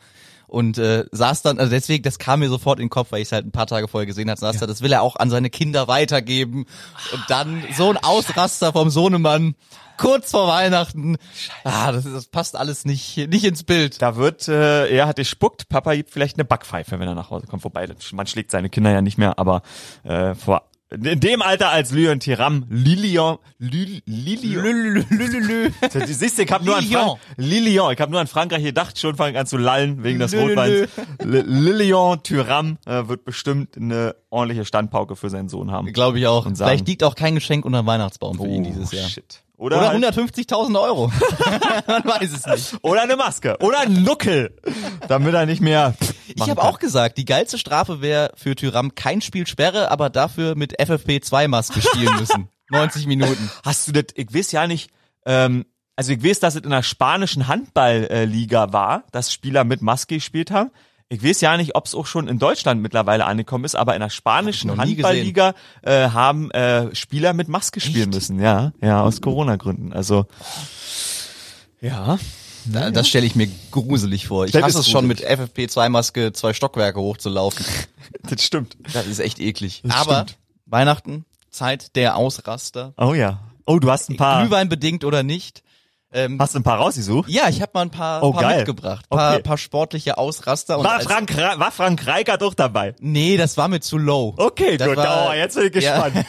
Und äh, saß dann, also deswegen, das kam mir sofort in den Kopf, weil ich es halt ein paar Tage vorher gesehen hatte, saß da, das will er auch an seine Kinder weitergeben. Und dann so ein Ausraster vom Sohnemann, kurz vor Weihnachten. Ah, das, das passt alles nicht, nicht ins Bild. Da wird, äh, er hat gespuckt, Papa gibt vielleicht eine Backpfeife, wenn er nach Hause kommt. Vorbei, man schlägt seine Kinder ja nicht mehr, aber äh, vor in dem Alter als Lyon Tiram, Lilian, Lil- Lilian, *laughs* Du siehst, ich habe nur an. Frank Lilian, ich habe nur an Frankreich gedacht, schon fange ich an zu lallen wegen des Rotweins. Li- Lilian Thuram äh, wird bestimmt eine ordentliche Standpauke für seinen Sohn haben. Glaube ich auch. Vielleicht liegt auch kein Geschenk unter dem Weihnachtsbaum für ihn dieses Jahr. Oh, Shit. Oder, Oder halt- 150.000 Euro. *laughs* *laughs* Man weiß es nicht. oder eine Maske oder ein Nuckel, damit er nicht mehr. Ich habe auch gesagt, die geilste Strafe wäre für Tyram kein Spiel Sperre, aber dafür mit FFP2-Maske spielen *laughs* müssen. 90 Minuten. Hast du das? Ich weiß ja nicht. Ähm, also ich weiß, dass es in der spanischen Handballliga war, dass Spieler mit Maske gespielt haben. Ich weiß ja nicht, ob es auch schon in Deutschland mittlerweile angekommen ist, aber in der spanischen Hab Handballliga äh, haben äh, Spieler mit Maske spielen müssen. Ja, ja, aus Corona-Gründen. Also ja. Da, das stelle ich mir gruselig vor. Ich Das hasse es schon mit gruselig. FFP2-Maske zwei Stockwerke hochzulaufen. *laughs* Das stimmt. Das ist echt eklig. Das aber stimmt. Weihnachten, Zeit der Ausraster. Oh ja. Oh, du hast ein paar, Glühwein bedingt oder nicht. Ähm, hast du ein paar rausgesucht? ja, ich habe mal ein paar, Oh, paar geil. mitgebracht. Paar, Okay. paar sportliche Ausraster. War Frank, Ra- war Frank Reichardt auch dabei? Nee, das war mir zu low. Okay, Das gut. war- oh, jetzt bin ich Ja. gespannt.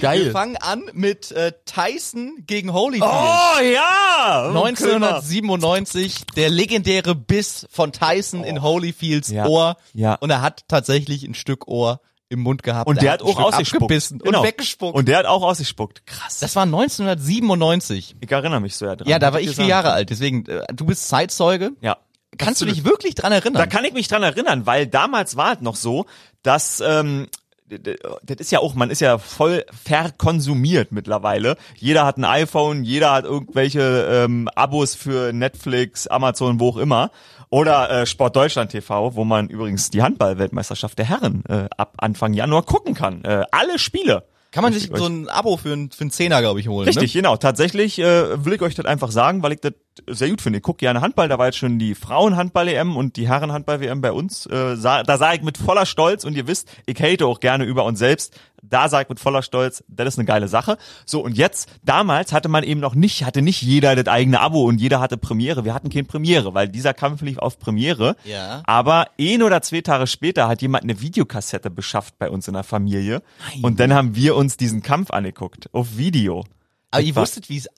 *laughs* Wir fangen an mit äh, Tyson gegen Holyfield. Oh ja! 1997, der legendäre Biss von Tyson in Holyfields Oh. Ja. Ohr. Ja. Und er hat tatsächlich ein Stück Ohr im Mund gehabt. Und Er der hat hat auch ausgespuckt. Genau. und weggespuckt. Und der hat auch ausgespuckt. Krass. das war 1997. Ich erinnere mich so ja dran. Ja, da war ich vier Jahre alt. Deswegen, äh, du bist Zeitzeuge. Ja. Kannst du dich wirklich dran erinnern? Da kann ich mich dran erinnern, weil damals war es noch so, dass ähm, das ist ja auch, man ist ja voll verkonsumiert mittlerweile. Jeder hat ein iPhone, jeder hat irgendwelche ähm, Abos für Netflix, Amazon, wo auch immer. Oder äh, Sport Deutschland TV, wo man übrigens die Handball-Weltmeisterschaft der Herren äh, ab Anfang Januar gucken kann. Äh, alle Spiele. kann man sich ich so ein Abo für einen für einen Zehner, glaube ich, holen. Richtig, genau. Tatsächlich äh, will ich euch das einfach sagen, weil ich das sehr gut finde. Ich gucke gerne Handball, da war jetzt schon die Frauenhandball-EM und die Herrenhandball-WM bei uns. Äh, sah, da sage ich mit voller Stolz, und ihr wisst, ich hate auch gerne über uns selbst, da sage ich mit voller Stolz, das ist eine geile Sache. So, und jetzt, damals hatte man eben noch nicht, hatte nicht jeder das eigene Abo und jeder hatte Premiere. Wir hatten kein Premiere, weil dieser Kampf lief auf Premiere. Ja. Aber ein oder zwei Tage später hat jemand eine Videokassette beschafft bei uns in der Familie. Und dann haben wir uns diesen Kampf angeguckt, auf Video. Aber ihr wusstet, wie es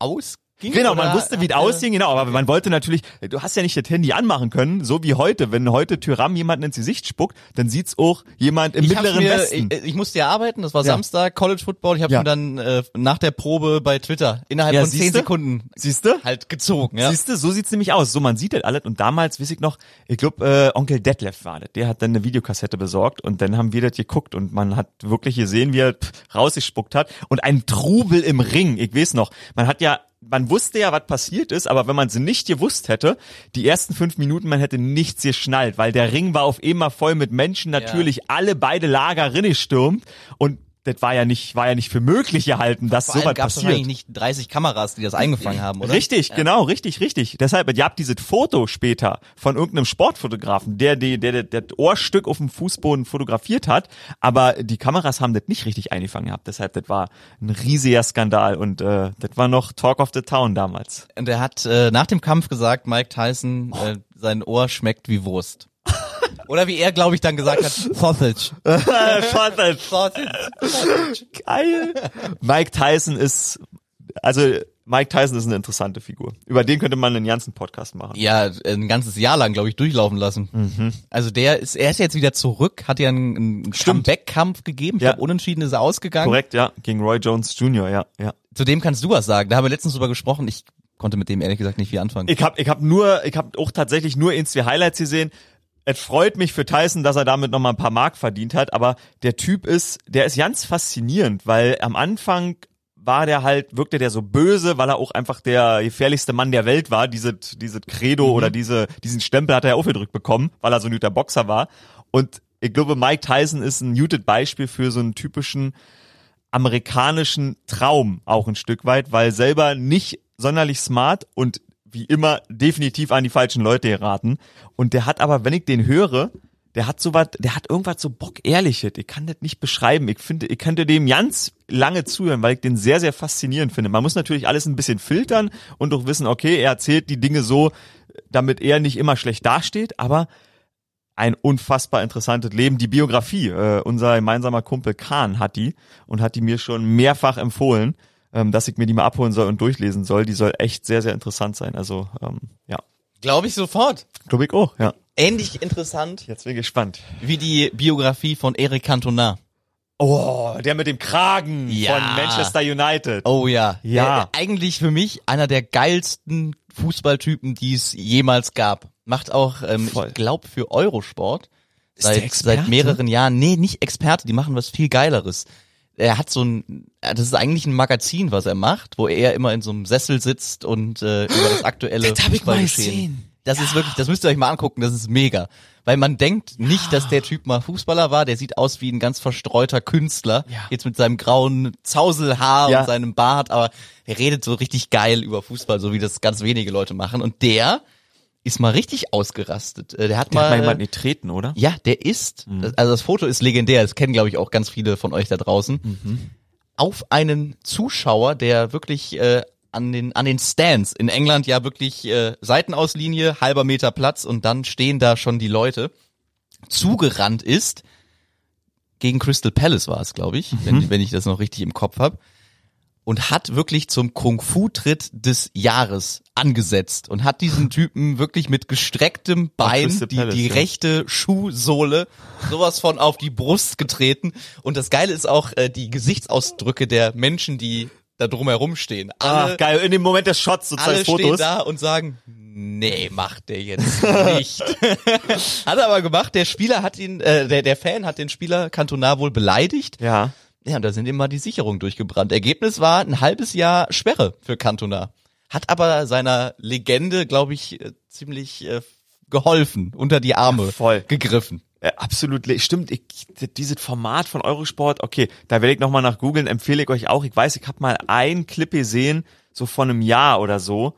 ausging? Genau, man wusste, wie es aussehen, genau, aber man wollte natürlich, du hast ja nicht das Handy anmachen können, so wie heute. Wenn heute Tyram jemanden ins Gesicht spuckt, dann sieht's auch jemand im Ich, mittleren mir, Westen. ich, ich musste ja arbeiten, das war Ja. Samstag, College Football. Ich habe Ja. mir dann äh, nach der Probe bei Twitter innerhalb Ja, von zehn siehste? Sekunden Siehst du? halt gezogen. Ja. Siehst du, so sieht's nämlich aus. So, man sieht das alles. Und damals, weiß ich noch, ich glaube, äh, Onkel Detlef war das. Der hat dann eine Videokassette besorgt und dann haben wir das geguckt und man hat wirklich gesehen, wie er pff, rausgespuckt hat. Und ein Trubel im Ring. Ich weiß noch, man hat ja man wusste ja, was passiert ist, aber wenn man es nicht gewusst hätte, die ersten fünf Minuten, man hätte nichts geschnallt, weil der Ring war auf einmal voll mit Menschen, natürlich alle beide Lager rinne stürmt und das war ja nicht, war ja nicht für möglich gehalten, dass Vor sowas gab's passiert. wahrscheinlich nicht 30 Kameras, die das eingefangen haben, oder? Richtig, genau, richtig, richtig. Deshalb, ihr habt dieses Foto später von irgendeinem Sportfotografen, der die, der, der das Ohrstück auf dem Fußboden fotografiert hat, aber die Kameras haben das nicht richtig eingefangen gehabt. Deshalb, das war ein riesiger Skandal und äh, das war noch Talk of the Town damals. Und er hat äh, nach dem Kampf gesagt, Mike Tyson, äh, sein Ohr schmeckt wie Wurst. Oder wie er, glaube ich, dann gesagt hat, *laughs* Sausage. Sausage. Sausage. Geil. Mike Tyson ist, also Mike Tyson ist eine interessante Figur. Über den könnte man einen ganzen Podcast machen. Ja, ein ganzes Jahr lang, glaube ich, durchlaufen lassen. Also der ist, er ist jetzt wieder zurück, hat ja einen, einen Comeback-Kampf gegeben. Ich Ja. glaube, unentschieden ist er ausgegangen. Korrekt, ja, gegen Roy Jones Jr., ja, ja. Zu dem kannst du was sagen. Da haben wir letztens drüber gesprochen. Ich konnte mit dem ehrlich gesagt nicht viel anfangen. Ich hab, ich hab nur, ich hab auch tatsächlich nur ins zwei Highlights gesehen. Es freut mich für Tyson, dass er damit nochmal ein paar Mark verdient hat, aber der Typ ist, der ist ganz faszinierend, weil am Anfang war der halt, wirkte der so böse, weil er auch einfach der gefährlichste Mann der Welt war. Diese, diese Credo oder diese, diesen Stempel hat er ja aufgedrückt bekommen, weil er so ein guter Boxer war. Und ich glaube, Mike Tyson ist ein muted Beispiel für so einen typischen amerikanischen Traum auch ein Stück weit, weil selber nicht sonderlich smart und wie immer definitiv an die falschen Leute geraten. Und der hat aber, wenn ich den höre, der hat so was, der hat irgendwas so Bock ehrliches. Ich kann das nicht beschreiben. Ich finde, ich könnte dem ganz lange zuhören, weil ich den sehr, sehr faszinierend finde. Man muss natürlich alles ein bisschen filtern und doch wissen, okay, er erzählt die Dinge so, damit er nicht immer schlecht dasteht, aber ein unfassbar interessantes Leben. Die Biografie, äh, unser gemeinsamer Kumpel Kahn hat die und hat die mir schon mehrfach empfohlen, ähm, dass ich mir die mal abholen soll und durchlesen soll. Die soll echt sehr, sehr interessant sein. Also, ähm, ja. Glaube ich sofort. Glaube ich auch, ja. Ähnlich interessant Jetzt bin ich gespannt. wie die Biografie von Eric Cantona. Oh, der mit dem Kragen Ja. von Manchester United. Oh ja. Ja. Äh, eigentlich für mich einer der geilsten Fußballtypen, die es jemals gab. Macht auch, ähm, Voll. ich glaube, für Eurosport der seit, seit mehreren Jahren. Nee, nicht Experte, die machen was viel Geileres. Er hat so ein, das ist eigentlich ein Magazin, was er macht, wo er immer in so einem Sessel sitzt und äh, über das aktuelle Das hab ich mal Fußballgeschehen. gesehen. Das ist wirklich, das müsst ihr euch mal angucken, das ist mega. Weil man denkt nicht, dass der Typ mal Fußballer war, der sieht aus wie ein ganz verstreuter Künstler, Ja. jetzt mit seinem grauen Zauselhaar Ja. und seinem Bart, aber er redet so richtig geil über Fußball, so wie das ganz wenige Leute machen. Und der ist mal richtig ausgerastet. Äh, Der hat Der mal, hat mal jemanden getreten, oder? ja, der ist, das- also das Foto ist legendär, das kennen glaube ich auch ganz viele von euch da draußen, auf einen Zuschauer, der wirklich äh, an den an den Stands in England ja wirklich äh, Seitenauslinie, halber Meter Platz und dann stehen da schon die Leute zugerannt ist. Gegen Crystal Palace war es, glaube ich, wenn, wenn ich das noch richtig im Kopf habe. Und hat wirklich zum Kung-Fu-Tritt des Jahres angesetzt und hat diesen Typen wirklich mit gestrecktem Bein die, Palace, die ja. rechte Schuhsohle sowas von auf die Brust getreten. Und das Geile ist auch äh, die Gesichtsausdrücke der Menschen, die da drumherum stehen. Alle, Ah, geil. In dem Moment des Shots sozusagen alle stehen Fotos. da und sagen, nee, macht der jetzt nicht. *laughs* hat er aber gemacht, der Spieler hat ihn, äh, der, der Fan hat den Spieler Cantona wohl beleidigt. Ja. Ja, und da sind immer die Sicherungen durchgebrannt. Ergebnis war ein halbes Jahr Sperre für Cantona. Hat aber seiner Legende, glaube ich, äh, ziemlich äh, geholfen, unter die Arme voll. gegriffen. Äh, absolut, stimmt. Ich, dieses Format von Eurosport, okay, da werde ich nochmal nach googeln, empfehle ich euch auch. Ich weiß, ich habe mal ein Clip gesehen, so von einem Jahr oder so.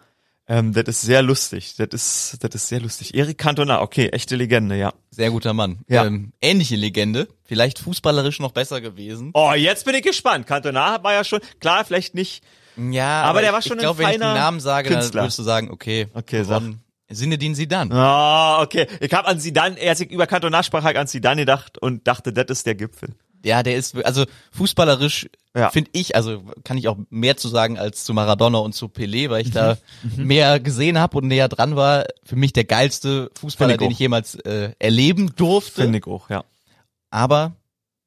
Ähm, das ist sehr lustig. Das ist, das ist sehr lustig. Erik Cantona, okay, echte Legende, ja. Sehr guter Mann. Ja. Ähm, ähnliche Legende, vielleicht fußballerisch noch besser gewesen. Oh, jetzt bin ich gespannt. Cantona war ja schon, klar, vielleicht nicht. Ja, Aber der ich, war schon ich ein glaub, wenn ich feiner den Namen sage, Künstler. dann würdest du sagen, okay, Okay, gewonnen. Sinedin Sidan. Oh, okay. Ich habe an Zidane, als ich über Cantona sprach, hab ich an Zidane gedacht und dachte, das ist der Gipfel. Ja, der ist, also fußballerisch Ja. finde ich, also kann ich auch mehr zu sagen als zu Maradona und zu Pelé, weil ich da Mhm. mehr gesehen habe und näher dran war. Für mich der geilste Fußballer, ich den ich jemals äh, erleben durfte. Finde ich auch, ja. Aber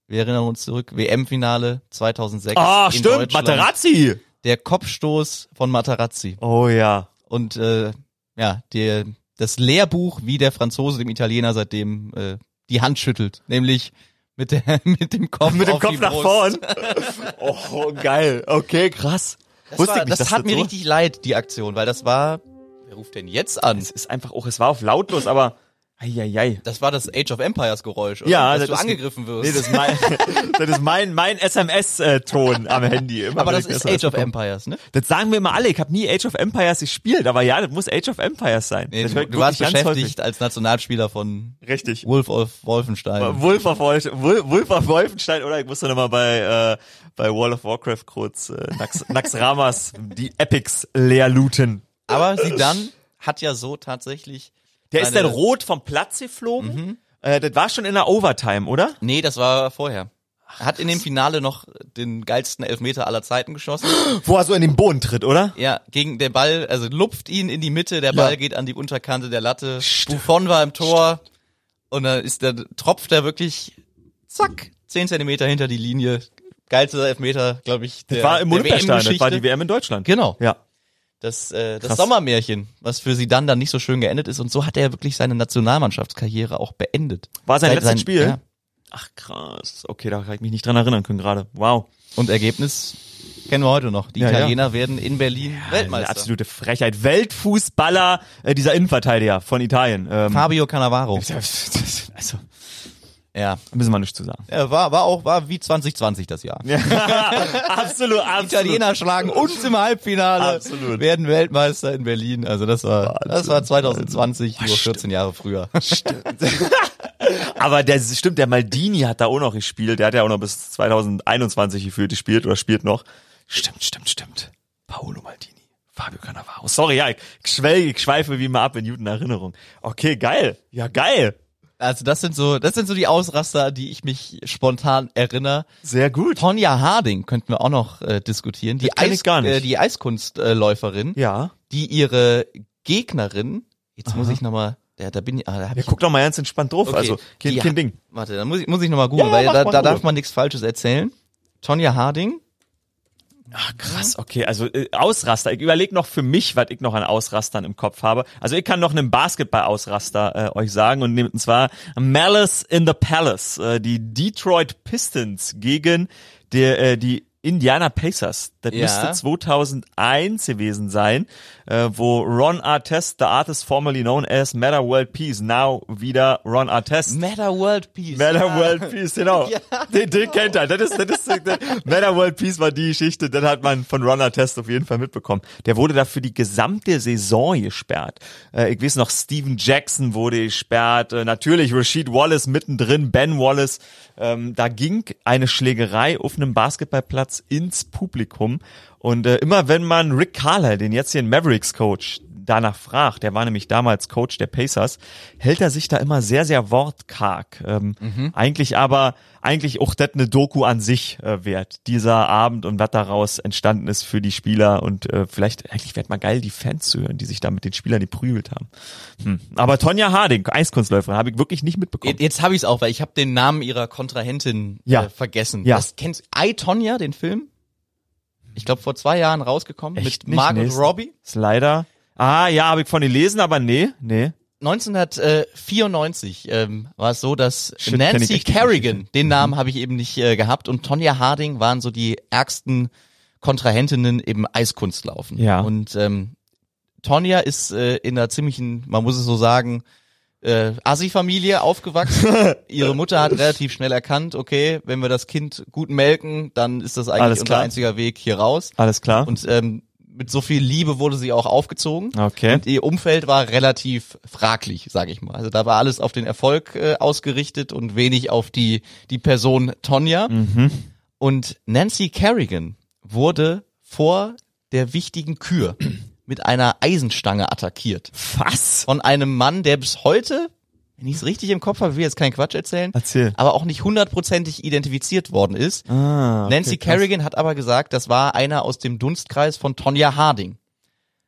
wir erinnern uns zurück, WM-Finale 2006 Ah, in stimmt. Materazzi. Der Kopfstoß von Materazzi. Oh ja. Und äh, ja, der, das Lehrbuch, wie der Franzose dem Italiener seitdem äh, die Hand schüttelt, nämlich mit, der, *laughs* mit dem Kopf Mit dem Kopf nach vorn. *laughs* Oh, geil. Okay, krass. Das, Wusste war, ich nicht, das dass hat mir so- richtig leid, die Aktion, weil das war, wer ruft denn jetzt an? Es ist einfach auch, es war auf lautlos, aber Eieiei. Das war das Age of Empires Geräusch, oder? Ja, dass das du angegriffen wirst. Nee, das ist mein, *laughs* das ist mein, mein SMS-Ton am Handy. Immer aber das ist Age of. Empires, ne? Das sagen wir immer alle. Ich habe nie Age of Empires gespielt, aber ja, das muss Age of Empires sein. Nee, das du, du warst beschäftigt als Nationalspieler von häufig. Richtig. Wolf of Wolfenstein. Wolf of, Wolf, Wolf of Wolfenstein oder ich musste nochmal bei, äh, bei World of Warcraft kurz äh, Nax, *laughs* Nax Ramas die Epics leer looten. Aber sie dann hat ja so tatsächlich. Der ist dann rot vom Platz geflogen. Äh, das war schon in der Overtime, oder? Nee, das war vorher. Er hat in dem Finale noch den geilsten Elfmeter aller Zeiten geschossen. Wo er so in den Boden tritt, oder? Ja, gegen der Ball, also lupft ihn in die Mitte, der Ball geht an die Unterkante der Latte. Buffon war im Tor und dann ist der, tropft er wirklich, zack, zehn Zentimeter hinter die Linie. Geilster Elfmeter, glaube ich. Der, Das war im Olympiastadion, das war die WM in Deutschland. Genau. Ja. Das, äh, das Krass. Sommermärchen, was für sie dann dann nicht so schön geendet ist. Und so hat er wirklich seine Nationalmannschaftskarriere auch beendet. War sein Seit- letztes sein- Spiel? Ja. Ach krass. Okay, da kann ich mich nicht dran erinnern können gerade. Wow. Und Ergebnis kennen wir heute noch. Die Ja, ja. Italiener werden in Berlin Eine Weltmeister. absolute Frechheit. Weltfußballer, äh, dieser Innenverteidiger von Italien. Ähm, Fabio Cannavaro. *laughs* also, Ja. müssen wir nichts zu sagen. ja. War, war auch, war wie 2020 das Jahr. *laughs* absolut, absolut. Italiener schlagen uns im Halbfinale, Absolut. werden Weltmeister in Berlin. Also das war, das war 2020, nur stimmt. 14 Jahre früher. *laughs* Aber der stimmt, der Maldini hat da auch noch gespielt. Der hat ja auch noch bis 2021 gefühlt gespielt oder spielt noch. Stimmt, stimmt, stimmt. Paolo Maldini. Fabio Cannavaro. Sorry, ja, ich schweife wie immer ab in Newton Erinnerung. Okay, geil. Ja, geil. Also das sind so, das sind so die Ausraster, die ich mich spontan erinnere. Sehr gut. Tonja Harding könnten wir auch noch äh, diskutieren. Die, nicht. Äh, die Eiskunstläuferin, Ja. die ihre Gegnerin, jetzt muss ich nochmal, ja, da bin ich, ah, da hab Ja, ich, guck doch mal ganz entspannt drauf. Okay. Also, kein, kein Ding. warte, da muss ich, muss ich nochmal googeln, Ja, weil da, da darf man nichts Falsches erzählen. Tonja Harding, Ach, krass, okay. Also äh, Ausraster. Ich überlege noch für mich, was ich noch an Ausrastern im Kopf habe. Also ich kann noch einen Basketball-Ausraster äh, euch sagen und, nehm- und zwar Malice in the Palace. Äh, die Detroit Pistons gegen der, äh, die Indiana Pacers. Das Ja. müsste 2001 gewesen sein, äh, wo Ron Artest, the artist formerly known as Meta World Peace, now wieder Ron Artest. Meta World Peace. Meta Ja. World Peace, genau. *laughs* Ja. Den, den kennt er. Das ist, das ist, das, Meta World Peace war die Geschichte, das hat man von Runner Test auf jeden Fall mitbekommen. Der wurde dafür die gesamte Saison gesperrt. Äh, ich weiß noch, Steven Jackson wurde gesperrt, äh, natürlich Rashid Wallace mittendrin, Ben Wallace. Ähm, da ging eine Schlägerei auf einem Basketballplatz ins Publikum. Und äh, immer wenn man Rick Carlisle, den jetzigen Mavericks-Coach, danach fragt, der war nämlich damals Coach der Pacers, hält er sich da immer sehr, sehr wortkarg. Ähm, Eigentlich aber, eigentlich auch das eine Doku an sich äh, wert, dieser Abend und was daraus entstanden ist für die Spieler und äh, vielleicht, eigentlich wäre mal geil, die Fans zu hören, die sich da mit den Spielern geprügelt haben. Hm. Aber Tonja Harding, Eiskunstläuferin, habe ich wirklich nicht mitbekommen. Jetzt, habe ich es auch, weil ich habe den Namen ihrer Kontrahentin Ja. äh, vergessen. Ja. Das kennst I, Tonya, den Film? Ich glaube, vor zwei Jahren rausgekommen Echt mit? Margot Robbie. Ist leider. Ah, ja, habe ich von ihr gelesen, aber nee, nee. 1994 ähm, war es so, dass Shit, Nancy. Kerrigan, den Namen habe ich eben nicht äh, gehabt, und Tonja Harding waren so die ärgsten Kontrahentinnen im Eiskunstlaufen. Ja. Und ähm, Tonja ist äh, in einer ziemlichen, man muss es so sagen, äh, Assi-Familie aufgewachsen. *laughs* Ihre Mutter hat relativ schnell erkannt, okay, wenn wir das Kind gut melken, dann ist das eigentlich Alles unser klar. einziger Weg hier raus. Alles klar. Und ähm, mit so viel Liebe wurde sie auch aufgezogen. Okay. Und ihr Umfeld war relativ fraglich, sage ich mal. Also da war alles auf den Erfolg äh, ausgerichtet und wenig auf die die Person Tonja. Mhm. Und Nancy Kerrigan wurde vor der wichtigen Kür mit einer Eisenstange attackiert Was? von einem Mann, der bis heute, wenn ich es richtig im Kopf habe, will jetzt keinen Quatsch erzählen, Erzähl. aber auch nicht hundertprozentig identifiziert worden ist. Ah, okay, Nancy krass. Kerrigan hat aber gesagt, das war einer aus dem Dunstkreis von Tonja Harding.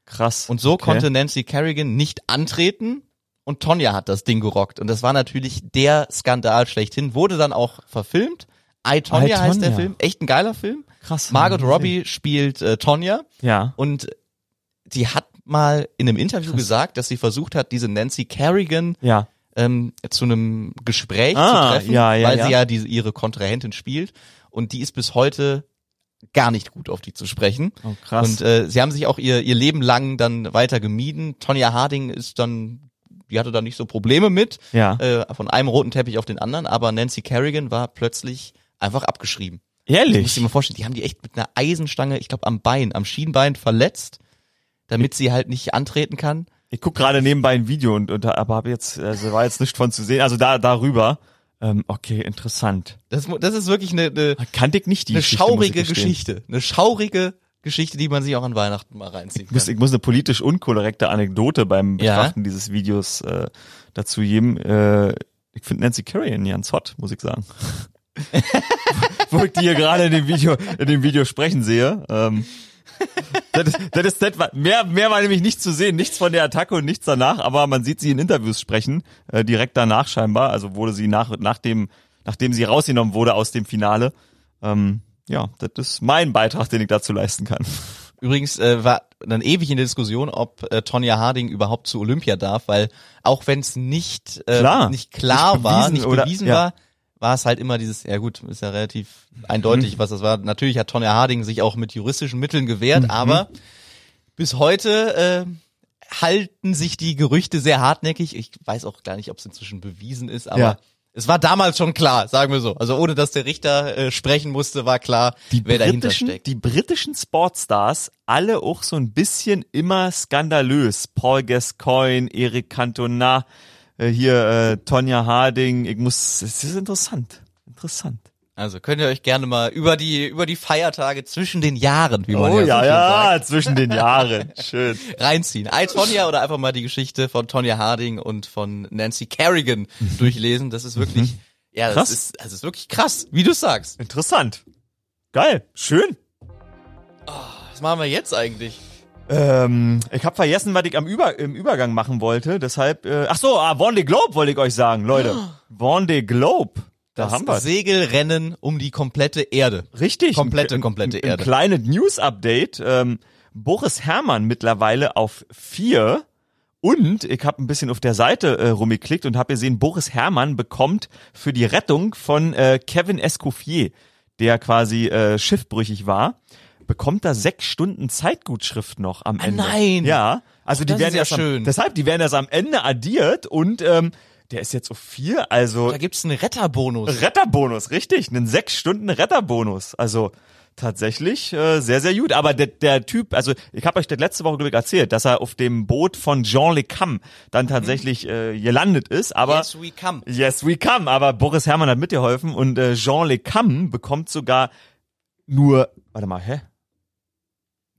Krass. Und so okay. konnte Nancy Kerrigan nicht antreten und Tonja hat das Ding gerockt. Und das war natürlich der Skandal schlechthin. Wurde dann auch verfilmt. I, Tonja I, heißt der Tonya. Film. Echt ein geiler Film. Krass. Margot Robbie spielt äh, Tonja Ja. und die hat mal in einem Interview Krass. gesagt, dass sie versucht hat, diese Nancy Kerrigan Ja. Ähm, zu einem Gespräch Ah, zu treffen, ja, ja, weil ja. sie ja diese, ihre Kontrahentin spielt und die ist bis heute gar nicht gut auf die zu sprechen. Oh, krass. Und äh, sie haben sich auch ihr, ihr Leben lang dann weiter gemieden. Tonja Harding ist dann die hatte da nicht so Probleme mit, Ja. äh, von einem roten Teppich auf den anderen, aber Nancy Kerrigan war plötzlich einfach abgeschrieben. Du musst Ehrlich? dir mal vorstellen, die haben die echt mit einer Eisenstange, ich glaube am Bein, am Schienbein verletzt, damit sie halt nicht antreten kann. Ich guck gerade nebenbei ein Video und, und aber habe jetzt, also war jetzt nicht von zu sehen. Also da darüber. Ähm, okay, interessant. Das, das ist wirklich eine, eine, Kannte ich nicht die eine Geschichte, schaurige. Geschichte. Eine schaurige Geschichte, die man sich auch an Weihnachten mal reinziehen Ich muss, kann. ich muss eine politisch unkorrekte Anekdote beim Ja. Betrachten dieses Videos äh, dazu geben. Äh, ich finde Nancy Kerrigan ganz hot, muss ich sagen. *laughs* *laughs* Wo ich die hier gerade in dem Video, in dem Video sprechen sehe. Ähm, das ist, das ist, das war, mehr, mehr war nämlich nicht zu sehen, nichts von der Attacke und nichts danach, aber man sieht sie in Interviews sprechen, äh, direkt danach scheinbar, also wurde sie nach, nach dem, nachdem sie rausgenommen wurde aus dem Finale. Ähm, ja, das ist mein Beitrag, den ich dazu leisten kann. Übrigens äh, war dann ewig in der Diskussion, ob äh, Tonja Harding überhaupt zu Olympia darf, weil auch wenn es nicht äh, Klar. nicht klar Nicht war, nicht bewiesen ja. war, war es halt immer dieses, ja gut, ist ja relativ eindeutig, was das war. Natürlich hat Tonja Harding sich auch mit juristischen Mitteln gewehrt, Mhm. aber bis heute äh, halten sich die Gerüchte sehr hartnäckig. Ich weiß auch gar nicht, ob es inzwischen bewiesen ist, aber Ja. es war damals schon klar, sagen wir so. Also ohne dass der Richter äh, sprechen musste, war klar, wer dahinter steckt. Die britischen Sportstars, alle auch so ein bisschen immer skandalös. Paul Gascoigne, Eric Cantona, äh, hier äh, Tonja Harding. Ich muss, es ist interessant. Interessant. Also könnt ihr euch gerne mal über die über die Feiertage zwischen den Jahren, wie man Oh ja, so ja, ja, zwischen den Jahren. *laughs* Schön. reinziehen. Ein Tonja oder einfach mal die Geschichte von Tonja Harding und von Nancy Kerrigan durchlesen. Das ist wirklich, ja, Mhm. Krass. das ist, das ist wirklich krass, wie du sagst. Interessant. Geil. Schön. Was machen wir jetzt eigentlich? Ähm, ich habe vergessen, was ich am Über im Übergang machen wollte. Deshalb, äh, ach so, ah, Vendée Globe wollte ich euch sagen, Leute. Vendée Globe. Da Das haben wir Segelrennen um die komplette Erde. Richtig. Komplette, komplette ein, ein Erde. kleines News-Update. Ähm, Boris Herrmann mittlerweile auf vier. Und ich habe ein bisschen auf der Seite äh, rumgeklickt und habe gesehen, Boris Herrmann bekommt für die Rettung von äh, Kevin Escoffier, der quasi äh, schiffbrüchig war, bekommt da sechs Stunden Zeitgutschrift noch am Ende. Ah, nein. Ja, also die das werden ja erst am, schön. deshalb, die werden erst am Ende addiert und ähm, der ist jetzt auf vier, also Da gibt's einen Retterbonus. Retterbonus, richtig, einen sechs Stunden Retterbonus. Also tatsächlich äh, sehr, sehr gut. Aber der, der Typ, also ich habe euch das letzte Woche glaube ich erzählt, dass er auf dem Boot von Jean Le Cam dann tatsächlich äh, gelandet ist. Aber yes, we come. Yes, we come. Aber Boris Herrmann hat mitgeholfen und äh, Jean Le Cam bekommt sogar nur, warte mal, hä?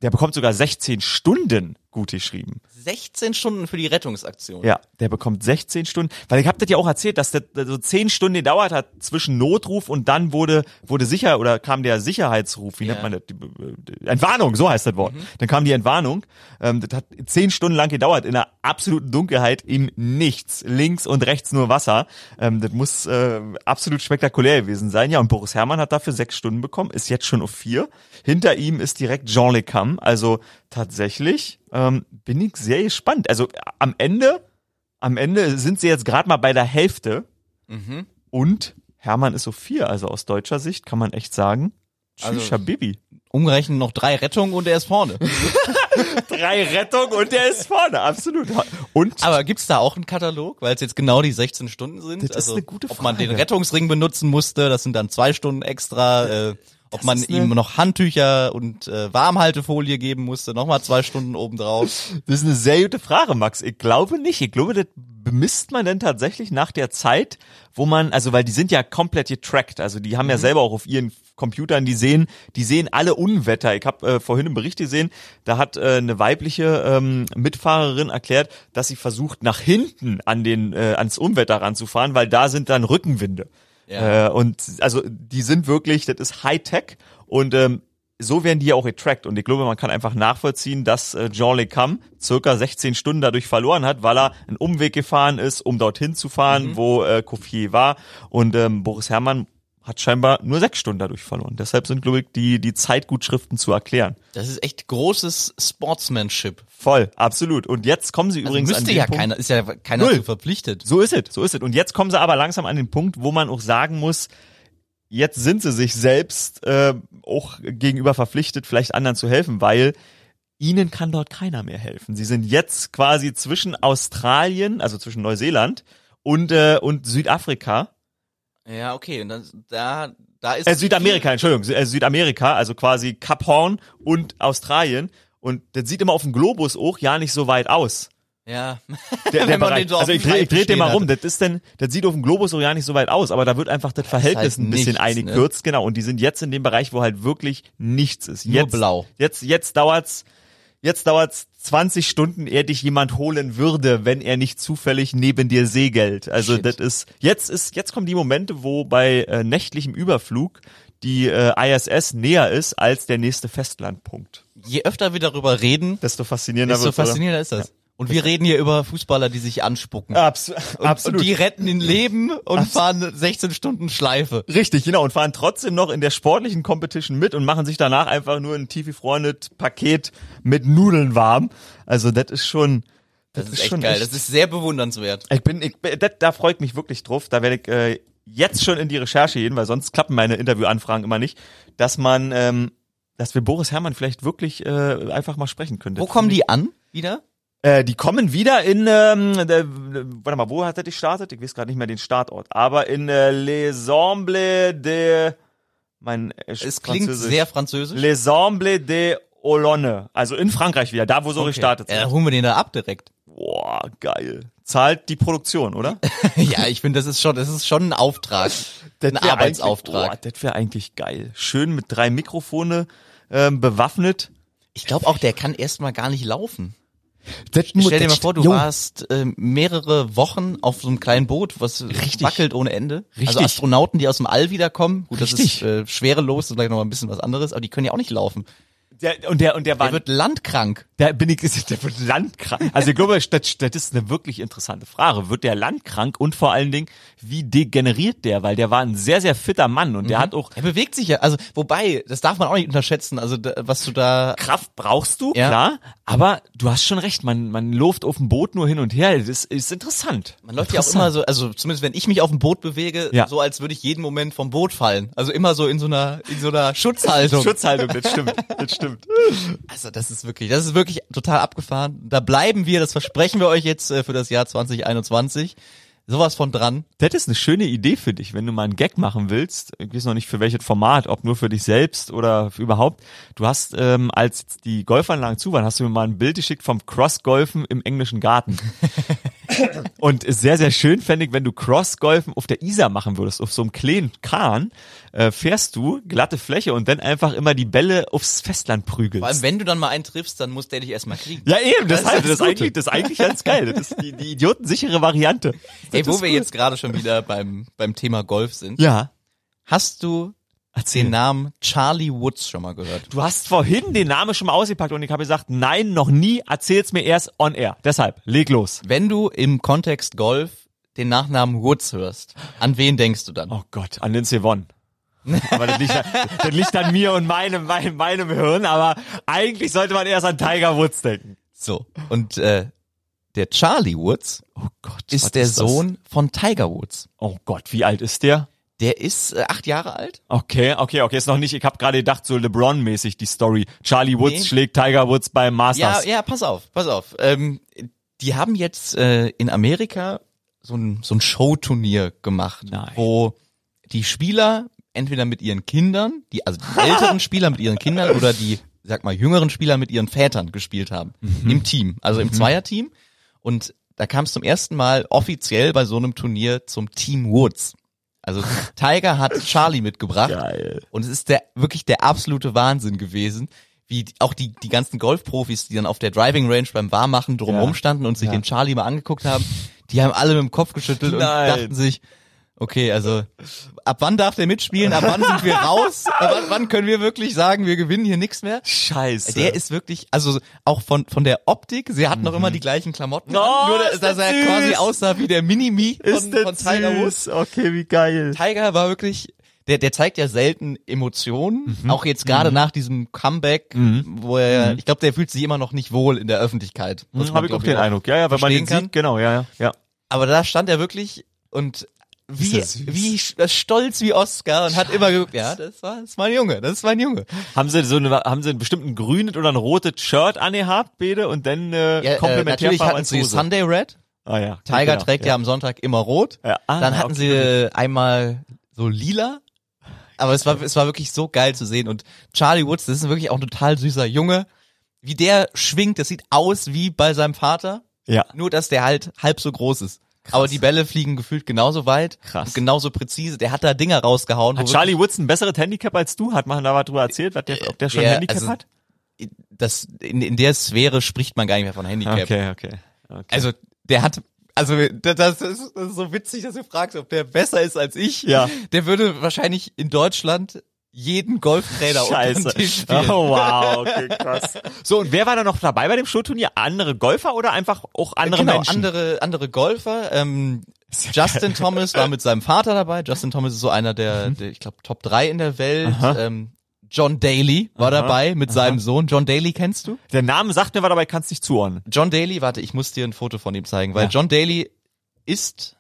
Der bekommt sogar 16 Stunden gut geschrieben. 16 Stunden für die Rettungsaktion. Ja, der bekommt 16 Stunden, weil ich habe das ja auch erzählt, dass das so 10 Stunden gedauert hat zwischen Notruf und dann wurde wurde sicher oder kam der Sicherheitsruf, wie Ja. nennt man das? Die Entwarnung, so heißt das Wort. Dann kam die Entwarnung. Ähm, das hat 10 Stunden lang gedauert in einer absoluten Dunkelheit im Nichts, links und rechts nur Wasser. Ähm, das muss äh, absolut spektakulär gewesen sein. Ja, und Boris Herrmann hat dafür 6 Stunden bekommen, ist jetzt schon auf 4. Hinter ihm ist direkt Jean Le Cam, also tatsächlich ähm, bin ich sehr gespannt. Also am Ende, am Ende sind sie jetzt gerade mal bei der Hälfte Mhm. und Hermann ist so vier. Also aus deutscher Sicht kann man echt sagen, tschüss, Also- Habibi. Umgerechnet noch drei Rettungen und er ist vorne. *laughs* Drei Rettung und der ist vorne, absolut. Und Aber gibt's da auch einen Katalog, weil es jetzt genau die 16 Stunden sind? Das ist also, eine gute Ob man den Frage. Rettungsring benutzen musste, das sind dann zwei Stunden extra. Äh, ob Das man ihm noch Handtücher und äh, Warmhaltefolie geben musste, nochmal zwei Stunden obendrauf. das ist eine sehr gute Frage, Max. Ich glaube nicht. Ich glaube, das bemisst man denn tatsächlich nach der Zeit, wo man, also weil die sind ja komplett getrackt. Also die haben ja selber auch auf ihren Computern, die sehen, die sehen alle Unwetter. Ich habe äh, vorhin einen Bericht gesehen, da hat äh, eine weibliche ähm, Mitfahrerin erklärt, dass sie versucht, nach hinten an den äh, ans Unwetter ranzufahren, weil da sind dann Rückenwinde. Ja. Äh, und also die sind wirklich, das ist Hightech und ähm, so werden die ja auch getrackt. Und ich glaube, man kann einfach nachvollziehen, dass äh, Jean Le Cam circa 16 Stunden dadurch verloren hat, weil er einen Umweg gefahren ist, um dorthin zu fahren, wo äh, Kofier war. Und ähm, Boris Herrmann hat scheinbar nur sechs Stunden dadurch verloren. Deshalb sind, glaube ich, die, die Zeitgutschriften zu erklären. Das ist echt großes Sportsmanship. Voll, absolut. Und jetzt kommen sie Also übrigens an müsste den ja Punkt, keiner, ist ja keiner Null. zu verpflichtet. So ist es, so ist es. Und jetzt kommen sie aber langsam an den Punkt, wo man auch sagen muss, jetzt sind sie sich selbst äh, auch gegenüber verpflichtet, vielleicht anderen zu helfen, weil ihnen kann dort keiner mehr helfen. Sie sind jetzt quasi zwischen Australien, also zwischen Neuseeland und, äh, und Südafrika. Ja, okay. Und dann, da, da ist Äh, Südamerika, Entschuldigung, äh, Südamerika, also quasi Kap Horn und Australien. Und das sieht immer auf dem Globus auch ja nicht so weit aus. Ja. Der, der *laughs* Bereich. so also ich dreh, ich dreh den mal rum. hat. Das ist denn, das sieht auf dem Globus auch ja nicht so weit aus, aber da wird einfach das Verhältnis halt ein bisschen nichts, eingekürzt, genau. Und die sind jetzt in dem Bereich, wo halt wirklich nichts ist. Nur Jetzt, blau. Jetzt, jetzt dauert's, jetzt dauert's 20 Stunden, ehe dich jemand holen würde, wenn er nicht zufällig neben dir segelt. Also Shit. das ist, jetzt ist, jetzt kommen die Momente, wo bei äh, nächtlichem Überflug die äh, ISS näher ist als der nächste Festlandpunkt. Je öfter wir darüber reden, Desto faszinierender desto faszinierender ist das. Und wir reden hier über Fußballer, die sich anspucken. Abs Und, absolut. Und die retten in Leben und fahren 16 Stunden Schleife. Richtig, genau. Und fahren trotzdem noch in der sportlichen Competition mit und machen sich danach einfach nur ein tiefgefrorenes Paket mit Nudeln warm. Also das ist schon, Das, ist, echt schon geil. Das ist sehr bewundernswert. ich bin, ich, das, da freue ich mich wirklich drauf. Da werde ich äh, jetzt schon in die Recherche gehen, weil sonst klappen meine Interviewanfragen immer nicht, dass man, ähm, dass wir Boris Herrmann vielleicht wirklich äh, einfach mal sprechen können. Wo Das kommen die an? Wieder? Äh, die kommen wieder in, ähm, der, warte mal, wo hat er gestartet? Ich weiß gerade nicht mehr den Startort. Aber in äh, Les Embles de, mein äh, Es klingt sehr französisch. Les Embles de Olonne. Also in Frankreich wieder, da wo so Okay. gestartet Ja, dann holen wir den da ab direkt. Boah, geil. Zahlt die Produktion, oder? *laughs* ja, ich finde, das ist schon, das ist schon ein Auftrag. ein Arbeitsauftrag. Oh, das wäre eigentlich geil. Schön mit drei Mikrofone ähm, bewaffnet. Ich glaube auch, der kann erstmal gar nicht laufen. Das Stell dir mal vor, du Jo. warst ähm, mehrere Wochen auf so einem kleinen Boot, was Richtig. wackelt ohne Ende. Richtig. Also Astronauten, die aus dem All wiederkommen. Gut, das Richtig. ist äh, schwerelos, das ist vielleicht noch ein bisschen was anderes, aber die können ja auch nicht laufen. Der, und der, und der war, Der wird landkrank. Da bin ich, *laughs* der wird landkrank. Also ich glaube, das, das ist eine wirklich interessante Frage. Wird der landkrank und vor allen Dingen, wie degeneriert der? Weil der war ein sehr, sehr fitter Mann und Mhm. der hat auch Er bewegt sich ja, also wobei, das darf man auch nicht unterschätzen, also da, was du da Kraft brauchst du, Ja. klar. Aber du hast schon recht, man, man läuft auf dem Boot nur hin und her. Das ist interessant. Man läuft ja auch immer so, also zumindest wenn ich mich auf dem Boot bewege, Ja. so als würde ich jeden Moment vom Boot fallen. Also immer so in so einer, in so einer Schutzhaltung. *laughs* Schutzhaltung, das stimmt, das stimmt. Also das ist wirklich, das ist wirklich total abgefahren. Da bleiben wir, das versprechen wir euch jetzt äh, für das Jahr 2021. Sowas von dran. Das ist eine schöne Idee für dich, wenn du mal einen Gag machen willst. Ich weiß noch nicht für welches Format, ob nur für dich selbst oder überhaupt. Du hast, ähm, als die Golfanlagen zu waren, hast du mir mal ein Bild geschickt vom Cross-Golfen im englischen Garten. *laughs* Und ist sehr, sehr schön fände ich, wenn du Cross-Golfen auf der Isar machen würdest, auf so einem kleinen Kahn, äh, fährst du, glatte Fläche und dann einfach immer die Bälle aufs Festland prügelst. Vor allem, wenn du dann mal einen triffst, dann muss der dich erstmal kriegen. ja, eben, Das deshalb, ist das, das ist eigentlich, das ist eigentlich ganz geil. Das ist die, die idiotensichere Variante. Ey, Das wo wir gut. jetzt gerade schon wieder beim, beim Thema Golf sind. Ja. Hast du den Namen Charlie Woods schon mal gehört? Du hast vorhin den Namen schon mal ausgepackt und ich habe gesagt, nein, noch nie, erzähl's mir erst on air. Deshalb, leg los. Wenn du im Kontext Golf den Nachnamen Woods hörst, an wen denkst du dann? Oh Gott, an Lindsay Vonn. aber das liegt, an- das liegt an mir und meinem, meinem, meinem Hirn, aber eigentlich sollte man erst an Tiger Woods denken. So. Und äh, der Charlie Woods Oh Gott. ist der das? Sohn von Tiger Woods. Oh Gott, wie alt ist der? Der ist äh, acht Jahre alt. Okay, okay, okay, ist noch nicht, ich habe gerade gedacht, so LeBron-mäßig die Story. Charlie Woods Nee. schlägt Tiger Woods beim Ja, Masters. ja, pass auf, pass auf. Ähm, die haben jetzt äh, in Amerika so ein, so ein Showturnier gemacht, Nein. wo die Spieler entweder mit ihren Kindern, die also die älteren *laughs* Spieler mit ihren Kindern oder die, sag mal, jüngeren Spieler mit ihren Vätern gespielt haben im Team, also im Zweierteam. Und da kam es zum ersten Mal offiziell bei so einem Turnier zum Team Woods. Also Tiger hat Charlie mitgebracht. Geil. Und es ist der wirklich der absolute Wahnsinn gewesen, wie auch die die ganzen Golfprofis, die dann auf der Driving Range beim Warmachen drumherum Ja. standen und sich Ja. den Charlie mal angeguckt haben, die haben alle mit dem Kopf geschüttelt und Nein. dachten sich, okay, also ab wann darf der mitspielen? Ab wann sind wir raus? Ab wann, wann können wir wirklich sagen, wir gewinnen hier nichts mehr? Scheiße. Der ist wirklich, also auch von von der Optik, sie hatten noch immer die gleichen Klamotten, Mhm. Oh, an, nur dass das er süß. quasi aussah wie der Mini-Me von, von Tiger Woods. Okay, wie geil. Tiger war wirklich, der, der zeigt ja selten Emotionen, Mhm. auch jetzt gerade nach diesem Comeback, wo er, ich glaube, der fühlt sich immer noch nicht wohl in der Öffentlichkeit. man, Habe Mhm. ich auch den Eindruck. Ja, ja, wenn man den verstehen sieht, genau, ja, ja. ja. Aber da stand er wirklich und wie, das wie sch- stolz wie Oscar und hat immer geguckt, ja, das war, das ist mein Junge, das ist mein Junge. Haben sie so eine, haben sie einen bestimmten grünes oder ein rotes Shirt angehabt, beide, und dann äh, Ja, äh, natürlich hatten sie Hose. Sunday Red. Ah ja. Tiger genau, trägt ja. am Sonntag immer rot. Ja, ah, Dann hatten okay. sie äh, einmal so lila. Aber es war, es war wirklich so geil zu sehen. Und Charlie Woods, das ist wirklich auch ein total süßer Junge. Wie der schwingt, das sieht aus wie bei seinem Vater. Ja. Nur, dass der halt halb so groß ist. Aber die Bälle fliegen gefühlt genauso weit. Krass. Genauso präzise. Der hat da Dinger rausgehauen. Hat Charlie Woods ein besseres Handicap als du? Hat man da was drüber erzählt, was der, ob der schon der- Handicap also, hat? Das, in, in der Sphäre spricht man gar nicht mehr von Handicap. Okay, okay. okay. Also, der hat, also, das das ist, das ist so witzig, dass du fragst, ob der besser ist als ich. Ja. Der würde wahrscheinlich in Deutschland jeden Golftrainer Scheiße. Oh, wow, okay, krass. *laughs* So, und wer war da noch dabei bei dem Showturnier? Andere Golfer oder einfach auch andere genau, Menschen? andere, andere Golfer. Ähm, Justin Thomas war mit seinem Vater dabei. Justin Thomas ist so einer der, der ich glaube, Top 3 in der Welt. Mhm. Aha. Ähm, John Daly war Aha. dabei mit seinem Sohn. John Daly kennst du? Der Name sagt mir was, aber ich kann es nicht zuordnen. John Daly, warte, ich muss dir ein Foto von ihm zeigen, weil Ja. John Daly ist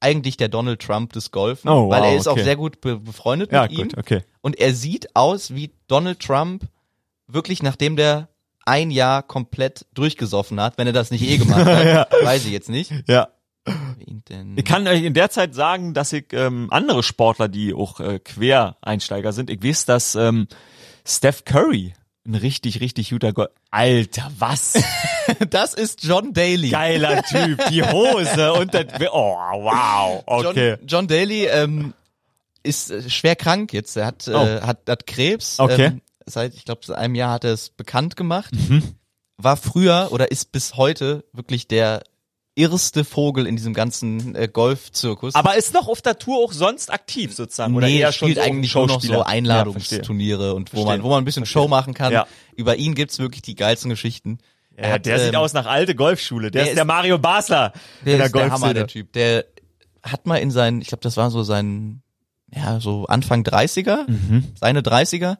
eigentlich der Donald Trump des Golfen, Oh, weil wow, er ist auch okay. sehr gut be befreundet Ja, mit ihm. gut, okay. Und er sieht aus wie Donald Trump, wirklich nachdem der ein Jahr komplett durchgesoffen hat, wenn er das nicht eh gemacht hat. *laughs* Ja. Weiß ich jetzt nicht. Ja. Ich kann euch in der Zeit sagen, dass ich ähm, andere Sportler, die auch äh, Quereinsteiger sind, ich weiß, dass ähm, Steph Curry ein richtig, richtig guter Gol Alter, was? *laughs* Das ist John Daly. Geiler Typ. Die Hose und das... Oh, wow. Okay. John, John Daly ähm, ist äh, schwer krank jetzt. Er hat, Oh. äh, hat, hat Krebs. Okay. Ähm, seit, ich glaube, seit einem Jahr hat er es bekannt gemacht. Mhm. War früher oder ist bis heute wirklich der irrste Vogel in diesem ganzen äh, Golfzirkus. Aber ist noch auf der Tour auch sonst aktiv sozusagen? Oder nee, eher er schon spielt so eigentlich nur noch so Ja, Einladungsturniere und wo man, Verstehe. wo man ein bisschen Show machen kann. Ja. Über ihn gibt's wirklich die geilsten Geschichten. verstehe. Ja, der sieht ähm, aus nach alte Golfschule. Der, der ist der ist- Mario Basler Der in der ist der Hammer, Golfszene. der Typ. Der hat mal in seinen, ich glaube, das war so sein, ja, so Anfang 30er, Mhm. seine 30er,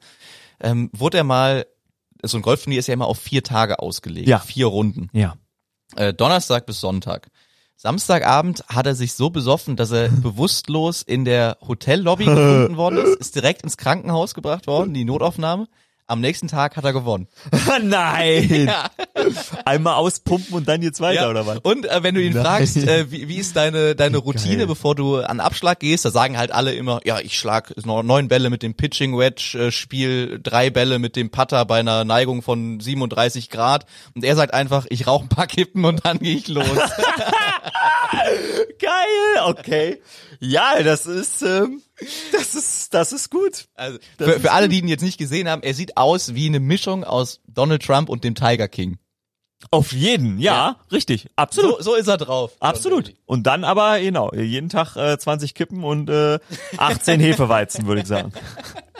ähm, wurde er mal, so ein Golfturnier ist ja immer auf vier Tage ausgelegt. Ja. Vier Runden. Ja. Äh, Donnerstag bis Sonntag. Samstagabend hat er sich so besoffen, dass er *laughs* bewusstlos in der Hotellobby *laughs* gefunden worden ist, ist direkt ins Krankenhaus gebracht worden, die Notaufnahme. Am nächsten Tag hat er gewonnen. *laughs* Nein. *laughs* Ja. Einmal auspumpen und dann geht's weiter, Ja. oder was? Und äh, wenn du ihn Nein. fragst, äh, wie, wie ist deine deine Routine, Geil. bevor du an Abschlag gehst, da sagen halt alle immer, ja, ich schlag neun Bälle mit dem Pitching Wedge, äh, spiel drei Bälle mit dem Putter bei einer Neigung von 37 Grad und er sagt einfach, ich rauche ein paar Kippen und dann gehe ich los. *laughs* Geil, okay. Ja, das ist, ähm, das ist, das ist gut. Also für, für alle, die ihn jetzt nicht gesehen haben, er sieht aus wie eine Mischung aus Donald Trump und dem Tiger King. Auf jeden, ja, Ja. richtig, absolut. So, so ist er drauf. Absolut. Und dann aber, genau, jeden Tag äh, 20 Kippen und äh, 18 Hefeweizen, würde ich sagen.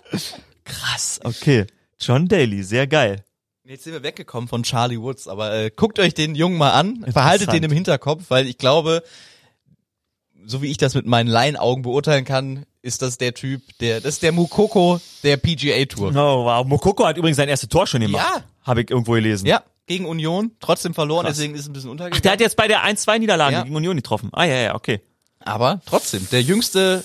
*laughs* Krass, okay. John Daly, sehr geil. Jetzt sind wir weggekommen von Charlie Woods, aber äh, guckt euch den Jungen mal an, verhaltet den im Hinterkopf, weil ich glaube, so wie ich das mit meinen Laienaugen beurteilen kann, ist das der Typ, der, das ist der Mukoko der PGA Tour. Oh, wow. Mokoko hat übrigens sein erstes Tor schon gemacht. Ja. Habe ich irgendwo gelesen. Ja, gegen Union, trotzdem verloren, Krass. deswegen ist es ein bisschen Ach, untergegangen. der hat jetzt bei der 1-2-Niederlage Ja. gegen Union getroffen. Ah, ja, ja, okay. aber trotzdem, der jüngste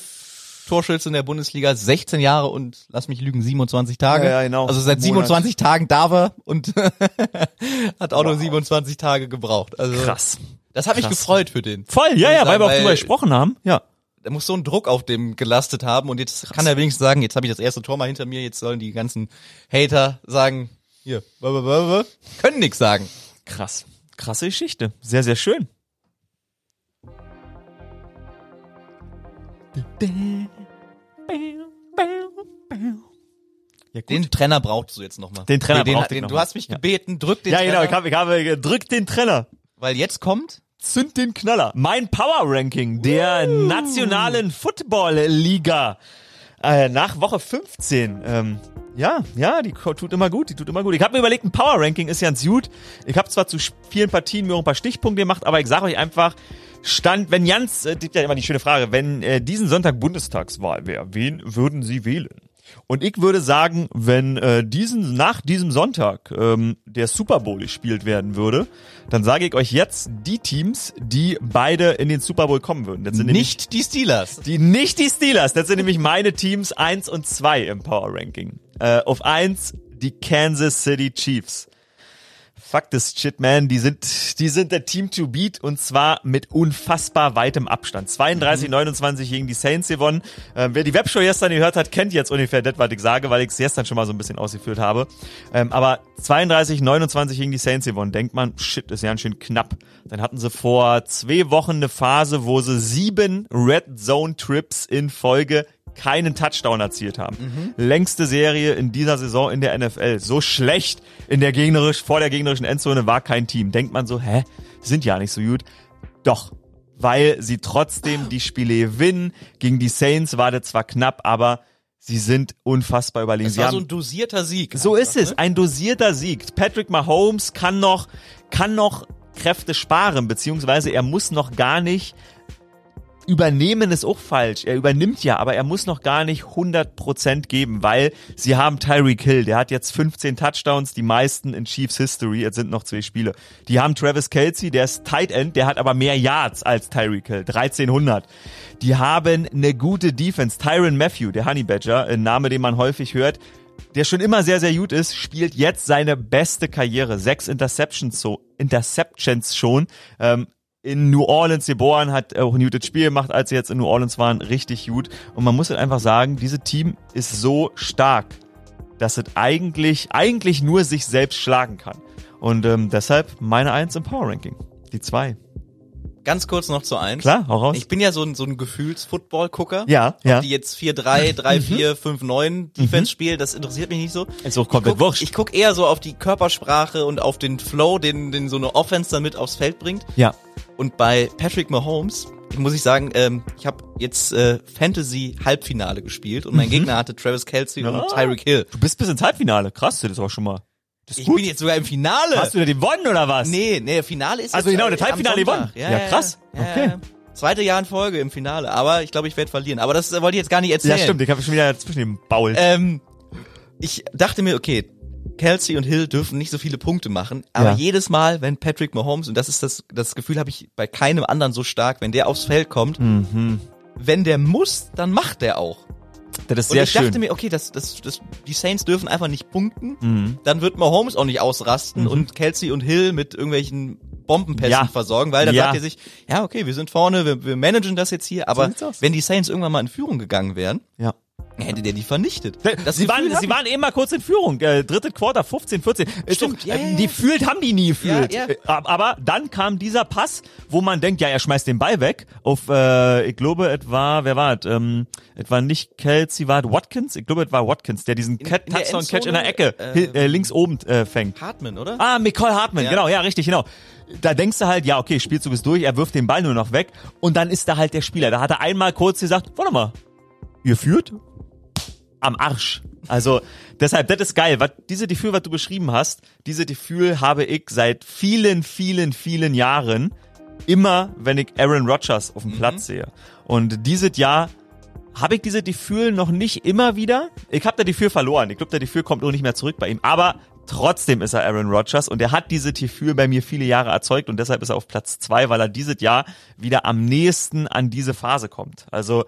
Torschütze in der Bundesliga, 16 Jahre und lass mich lügen, 27 Tage. Ja, ja, genau. Also seit Monat. 27 Tagen darf er und *laughs* hat auch nur 27 Tage gebraucht. Also Krass. Das hat mich Krass. gefreut für den. Voll, ja, ja, weil sagen, wir auch drüber gesprochen haben. Ja. da muss so ein Druck auf dem gelastet haben und jetzt kann er wenigstens sagen, jetzt habe ich das erste Tor mal hinter mir, jetzt sollen die ganzen Hater sagen, hier, w- können nix sagen. Krass. Krasse Geschichte. Sehr, sehr schön. Ja. Den Trenner brauchst du jetzt nochmal. Den Trenner den, brauchte ich den, noch Du mal. hast mich Ja. gebeten, drück den ja, Trenner, genau. Ich habe, ich habe gedrückt den Trenner. weil jetzt kommt Zünd den Knaller. Mein Power Ranking der nationalen Football Liga. Äh, nach Woche 15. Ähm, ja, ja, die tut immer gut, die tut immer gut. Ich habe mir überlegt, ein Power Ranking ist ganz gut. Ich habe zwar zu vielen Partien mir auch ein paar Stichpunkte gemacht, aber ich sage euch einfach, Stand, wenn Jans, äh, gibt ja immer die schöne Frage, wenn äh, diesen Sonntag Bundestagswahl wäre, wen würden Sie wählen? Und ich würde sagen, wenn äh, diesen nach diesem Sonntag ähm, der Super Bowl gespielt werden würde, dann sage ich euch jetzt die Teams, die beide in den Super Bowl kommen würden. Das sind nämlich Nicht die Steelers. die nicht die Steelers. Das sind nämlich meine Teams eins und zwei im Power Ranking. Äh, auf eins die Kansas City Chiefs. Fuck this shit, man. Die sind, die sind der Team to beat und zwar mit unfassbar weitem Abstand. 32, 29 gegen die Saints gewonnen. Ähm, wer die Webshow gestern gehört hat, kennt jetzt ungefähr das, was ich sage, weil ich es gestern schon mal so ein bisschen ausgeführt habe. Ähm, aber 32, 29 gegen die Saints gewonnen. Denkt man, shit, ist ja ganz schön knapp. Dann hatten sie vor zwei Wochen eine Phase, wo sie sieben Red Zone Trips in Folge keinen Touchdown erzielt haben. Längste Serie in dieser Saison in der NFL. So schlecht in der gegnerisch, vor der gegnerischen Endzone war kein Team. Denkt man so, hä? Sind ja nicht so gut. Doch. Weil sie trotzdem die Spiele gewinnen. Gegen die Saints war das zwar knapp, aber sie sind unfassbar überlegen. Das war so ein dosierter Sieg. so einfach, ist es, ne? ein dosierter Sieg. Patrick Mahomes kann noch, kann noch Kräfte sparen, beziehungsweise er muss noch gar nicht übernehmen ist auch falsch. Er übernimmt ja, aber er muss noch gar nicht 100% geben, weil sie haben Tyreek Hill, der hat jetzt 15 Touchdowns, die meisten in Chiefs History, jetzt sind noch zwei Spiele. Die haben Travis Kelsey, der ist Tight End, der hat aber mehr Yards als Tyreek Hill, 1300. Die haben eine gute Defense. Tyron Matthew, der Honey Badger, ein Name, den man häufig hört, der schon immer sehr, sehr gut ist, spielt jetzt seine beste Karriere. Sechs Interceptions, so, Interceptions schon. Ähm, in New Orleans geboren, hat auch ein gutes Spiel gemacht, als sie jetzt in New Orleans waren, richtig gut. Und man muss halt einfach sagen, dieses Team ist so stark, dass es eigentlich, eigentlich nur sich selbst schlagen kann. Und ähm, deshalb meine Eins im Power Ranking. Die zwei. Ganz kurz noch zu eins. Klar, hau raus. Ich bin ja so ein, so ein Gefühls-Football-Gucker. Ja, ja. Ob die jetzt 4-3, 3-4, 5-9 Defense spielen, das interessiert mich nicht so. Ist auch komplett ich guck, wurscht. Ich guck eher so auf die Körpersprache und auf den Flow, den, den so eine Offense dann mit aufs Feld bringt. ja. Und bei Patrick Mahomes, muss ich sagen, ähm, ich habe jetzt äh, Fantasy Halbfinale gespielt und mein Gegner hatte Travis Kelsey und Ah. Tyreek Hill. Du bist bis ins Halbfinale. Krass, das ist auch schon mal. Ich gut. bin jetzt sogar im Finale. Hast du da den gewonnen oder was? nee, nee, Finale ist Also genau, das Halbfinale gewonnen. Ja, krass. Ja, Okay. ja. Zweite Jahr in Folge im Finale, aber ich glaube, ich werde verlieren. Aber das äh, wollte ich jetzt gar nicht erzählen. Ja, stimmt, ich habe schon wieder zwischen dem Baul. Ähm, ich dachte mir, okay, Kelsey und Hill dürfen nicht so viele Punkte machen, aber Ja. jedes Mal, wenn Patrick Mahomes, und das ist das, das Gefühl habe ich bei keinem anderen so stark, wenn der aufs Feld kommt, mhm. wenn der muss, dann macht der auch. Das ist Und sehr ich schön. dachte mir, okay, das, das, das, die Saints dürfen einfach nicht punkten, mhm. dann wird Mahomes auch nicht ausrasten und Kelsey und Hill mit irgendwelchen Bombenpässen Ja. versorgen, weil dann Ja. sagt er sich, ja, okay, wir sind vorne, wir, wir managen das jetzt hier, aber wenn die Saints irgendwann mal in Führung gegangen wären, Ja. Hätte der die vernichtet. Das sie waren, Gefühl sie waren eben mal kurz in Führung. Äh, dritte Quarter, 15, 14. Ist Stimmt, ja, äh. Die fühlt, haben die nie gefühlt. Ja, ja. Äh, Aber dann kam dieser Pass, wo man denkt, ja, er schmeißt den Ball weg. Auf, äh, ich glaube, es war, wer war es? Ähm, es war nicht Kelsey, war es Watkins? Ich glaube, es war Watkins, der diesen Cat- in der Touchdown-Catch in der Ecke äh, äh, links oben äh, fängt. Hartman, oder? Ah, Nicole Hartman, Ja. genau, ja, richtig, genau. Da denkst du halt, ja, okay, Spielzug ist durch, er wirft den Ball nur noch weg und dann ist da halt der Spieler. Da hat er einmal kurz gesagt, warte mal, ihr führt? Am Arsch. Also deshalb, das ist geil. Was, diese Gefühl, was du beschrieben hast, diese Gefühl habe ich seit vielen, vielen, vielen Jahren immer, wenn ich Aaron Rodgers auf dem Platz sehe. Und dieses Jahr habe ich diese Gefühl noch nicht immer wieder. Ich habe da Gefühl verloren. Ich glaube, der Gefühl kommt auch nicht mehr zurück bei ihm. Aber trotzdem ist er Aaron Rodgers und er hat diese Gefühl bei mir viele Jahre erzeugt und deshalb ist er auf Platz zwei, weil er dieses Jahr wieder am nächsten an diese Phase kommt. Also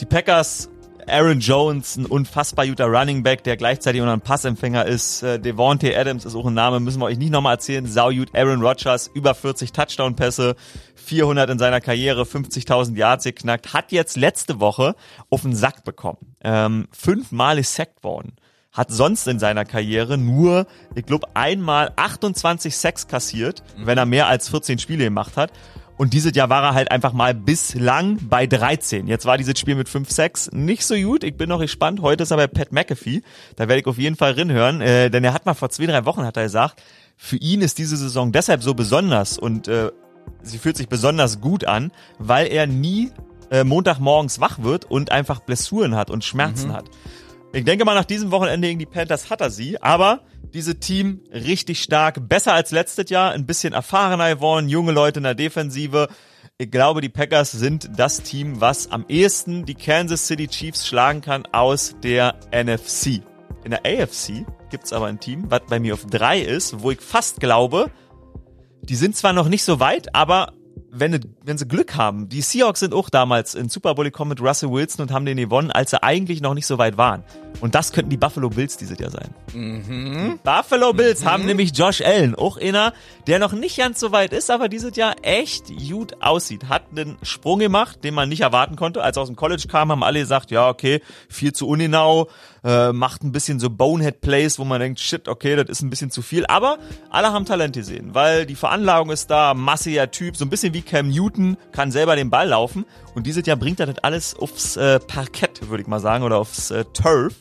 die Packers Aaron Jones, ein unfassbar guter Running Back, der gleichzeitig auch ein Passempfänger ist. Äh, Devontae Adams ist auch ein Name, müssen wir euch nicht nochmal erzählen. Saugut Aaron Rodgers, über 40 Touchdown-Pässe, 400 in seiner Karriere, 50.000 Yards geknackt, hat jetzt letzte Woche auf den Sack bekommen. Ähm, fünfmal ist sackt worden. Hat sonst in seiner Karriere nur, ich glaube, einmal 28 Sacks kassiert, wenn er mehr als 14 Spiele gemacht hat. Und dieses Jahr war er halt einfach mal bislang bei 13. Jetzt war dieses Spiel mit 5-6 nicht so gut. Ich bin noch gespannt. Heute ist er bei Pat McAfee. Da werde ich auf jeden Fall rinhören. Äh, denn er hat mal vor zwei, drei Wochen hat er gesagt, für ihn ist diese Saison deshalb so besonders und äh, sie fühlt sich besonders gut an, weil er nie äh, Montagmorgens wach wird und einfach Blessuren hat und Schmerzen hat. Ich denke mal, nach diesem Wochenende gegen die Panthers hat er sie, aber diese Team richtig stark, besser als letztes Jahr, ein bisschen erfahrener geworden, junge Leute in der Defensive. ich glaube, die Packers sind das Team, was am ehesten die Kansas City Chiefs schlagen kann aus der NFC. In der AFC gibt's aber ein Team, was bei mir auf drei ist, wo ich fast glaube, die sind zwar noch nicht so weit, aber wenn, wenn sie Glück haben, die Seahawks sind auch damals in Super Bowl gekommen mit Russell Wilson und haben den gewonnen, als sie eigentlich noch nicht so weit waren. Und das könnten die Buffalo Bills dieses Jahr sein. Mhm. Buffalo Bills mhm. haben nämlich Josh Allen, auch einer, der noch nicht ganz so weit ist, aber dieses Jahr echt gut aussieht. Hat einen Sprung gemacht, den man nicht erwarten konnte. Als er aus dem College kam, haben alle gesagt, ja, okay, viel zu ungenau, äh, macht ein bisschen so Bonehead-Plays, wo man denkt, shit, okay, das ist ein bisschen zu viel. Aber alle haben Talent gesehen, weil die Veranlagung ist da, massiger Typ, so ein bisschen wie Cam Newton, kann selber den Ball laufen. Und dieses Jahr bringt er das alles aufs äh, Parkett, würde ich mal sagen, oder aufs äh, Turf.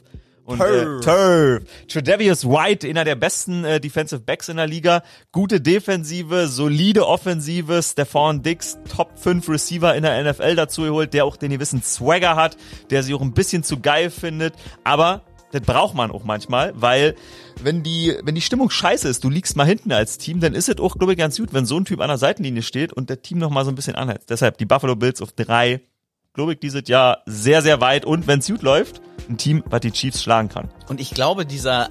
Und, Turf. Äh, Turf. Tredavious White, einer der besten äh, Defensive Backs in der Liga. Gute Defensive, solide Offensive. Stefan Dix, Top 5 Receiver in der NFL dazu geholt, der auch den gewissen Swagger hat, der sich auch ein bisschen zu geil findet. Aber das braucht man auch manchmal, weil wenn die, wenn die Stimmung scheiße ist, du liegst mal hinten als Team, dann ist es auch, glaube ich, ganz gut, wenn so ein Typ an der Seitenlinie steht und der Team noch mal so ein bisschen anhält. Deshalb die Buffalo Bills auf drei, glaube ich, dieses Jahr sehr, sehr weit und wenn es gut läuft, ein Team, was die Chiefs schlagen kann. Und ich glaube, dieser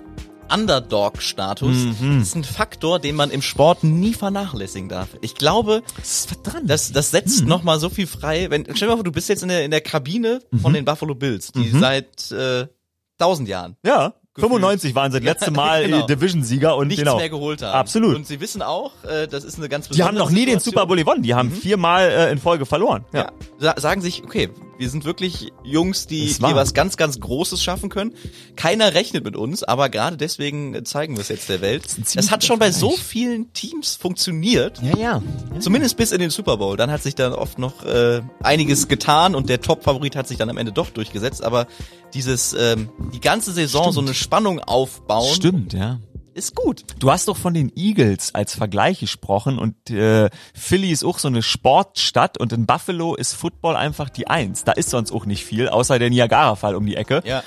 Underdog-Status mhm. ist ein Faktor, den man im Sport nie vernachlässigen darf. Ich glaube, das, das, das setzt mhm. nochmal so viel frei. Wenn, stell dir mal vor, du bist jetzt in der, in der Kabine mhm. von den Buffalo Bills, die mhm. seit äh, tausend Jahren ja. 95 waren sie das letzte *laughs* Mal ja, genau. Division-Sieger und nichts genau. mehr geholt haben. Absolut. Und sie wissen auch, äh, das ist eine ganz besondere Die haben noch nie Situation. den Super Bowl gewonnen. Die haben mhm. viermal äh, in Folge verloren. Ja. ja. Sagen sich, okay, wir sind wirklich Jungs, die, die was ganz, ganz Großes schaffen können. Keiner rechnet mit uns, aber gerade deswegen zeigen wir es jetzt der Welt. Es hat schon bei so vielen Teams funktioniert. Ja, ja, ja. Zumindest bis in den Super Bowl. Dann hat sich dann oft noch äh, einiges getan und der Top-Favorit hat sich dann am Ende doch durchgesetzt. Aber dieses ähm, die ganze Saison Stimmt. so eine Spannung aufbauen. Stimmt, ja ist gut. Du hast doch von den Eagles als Vergleich gesprochen und äh, Philly ist auch so eine Sportstadt und in Buffalo ist Football einfach die Eins. Da ist sonst auch nicht viel, außer der Niagara-Fall um die Ecke. Ja.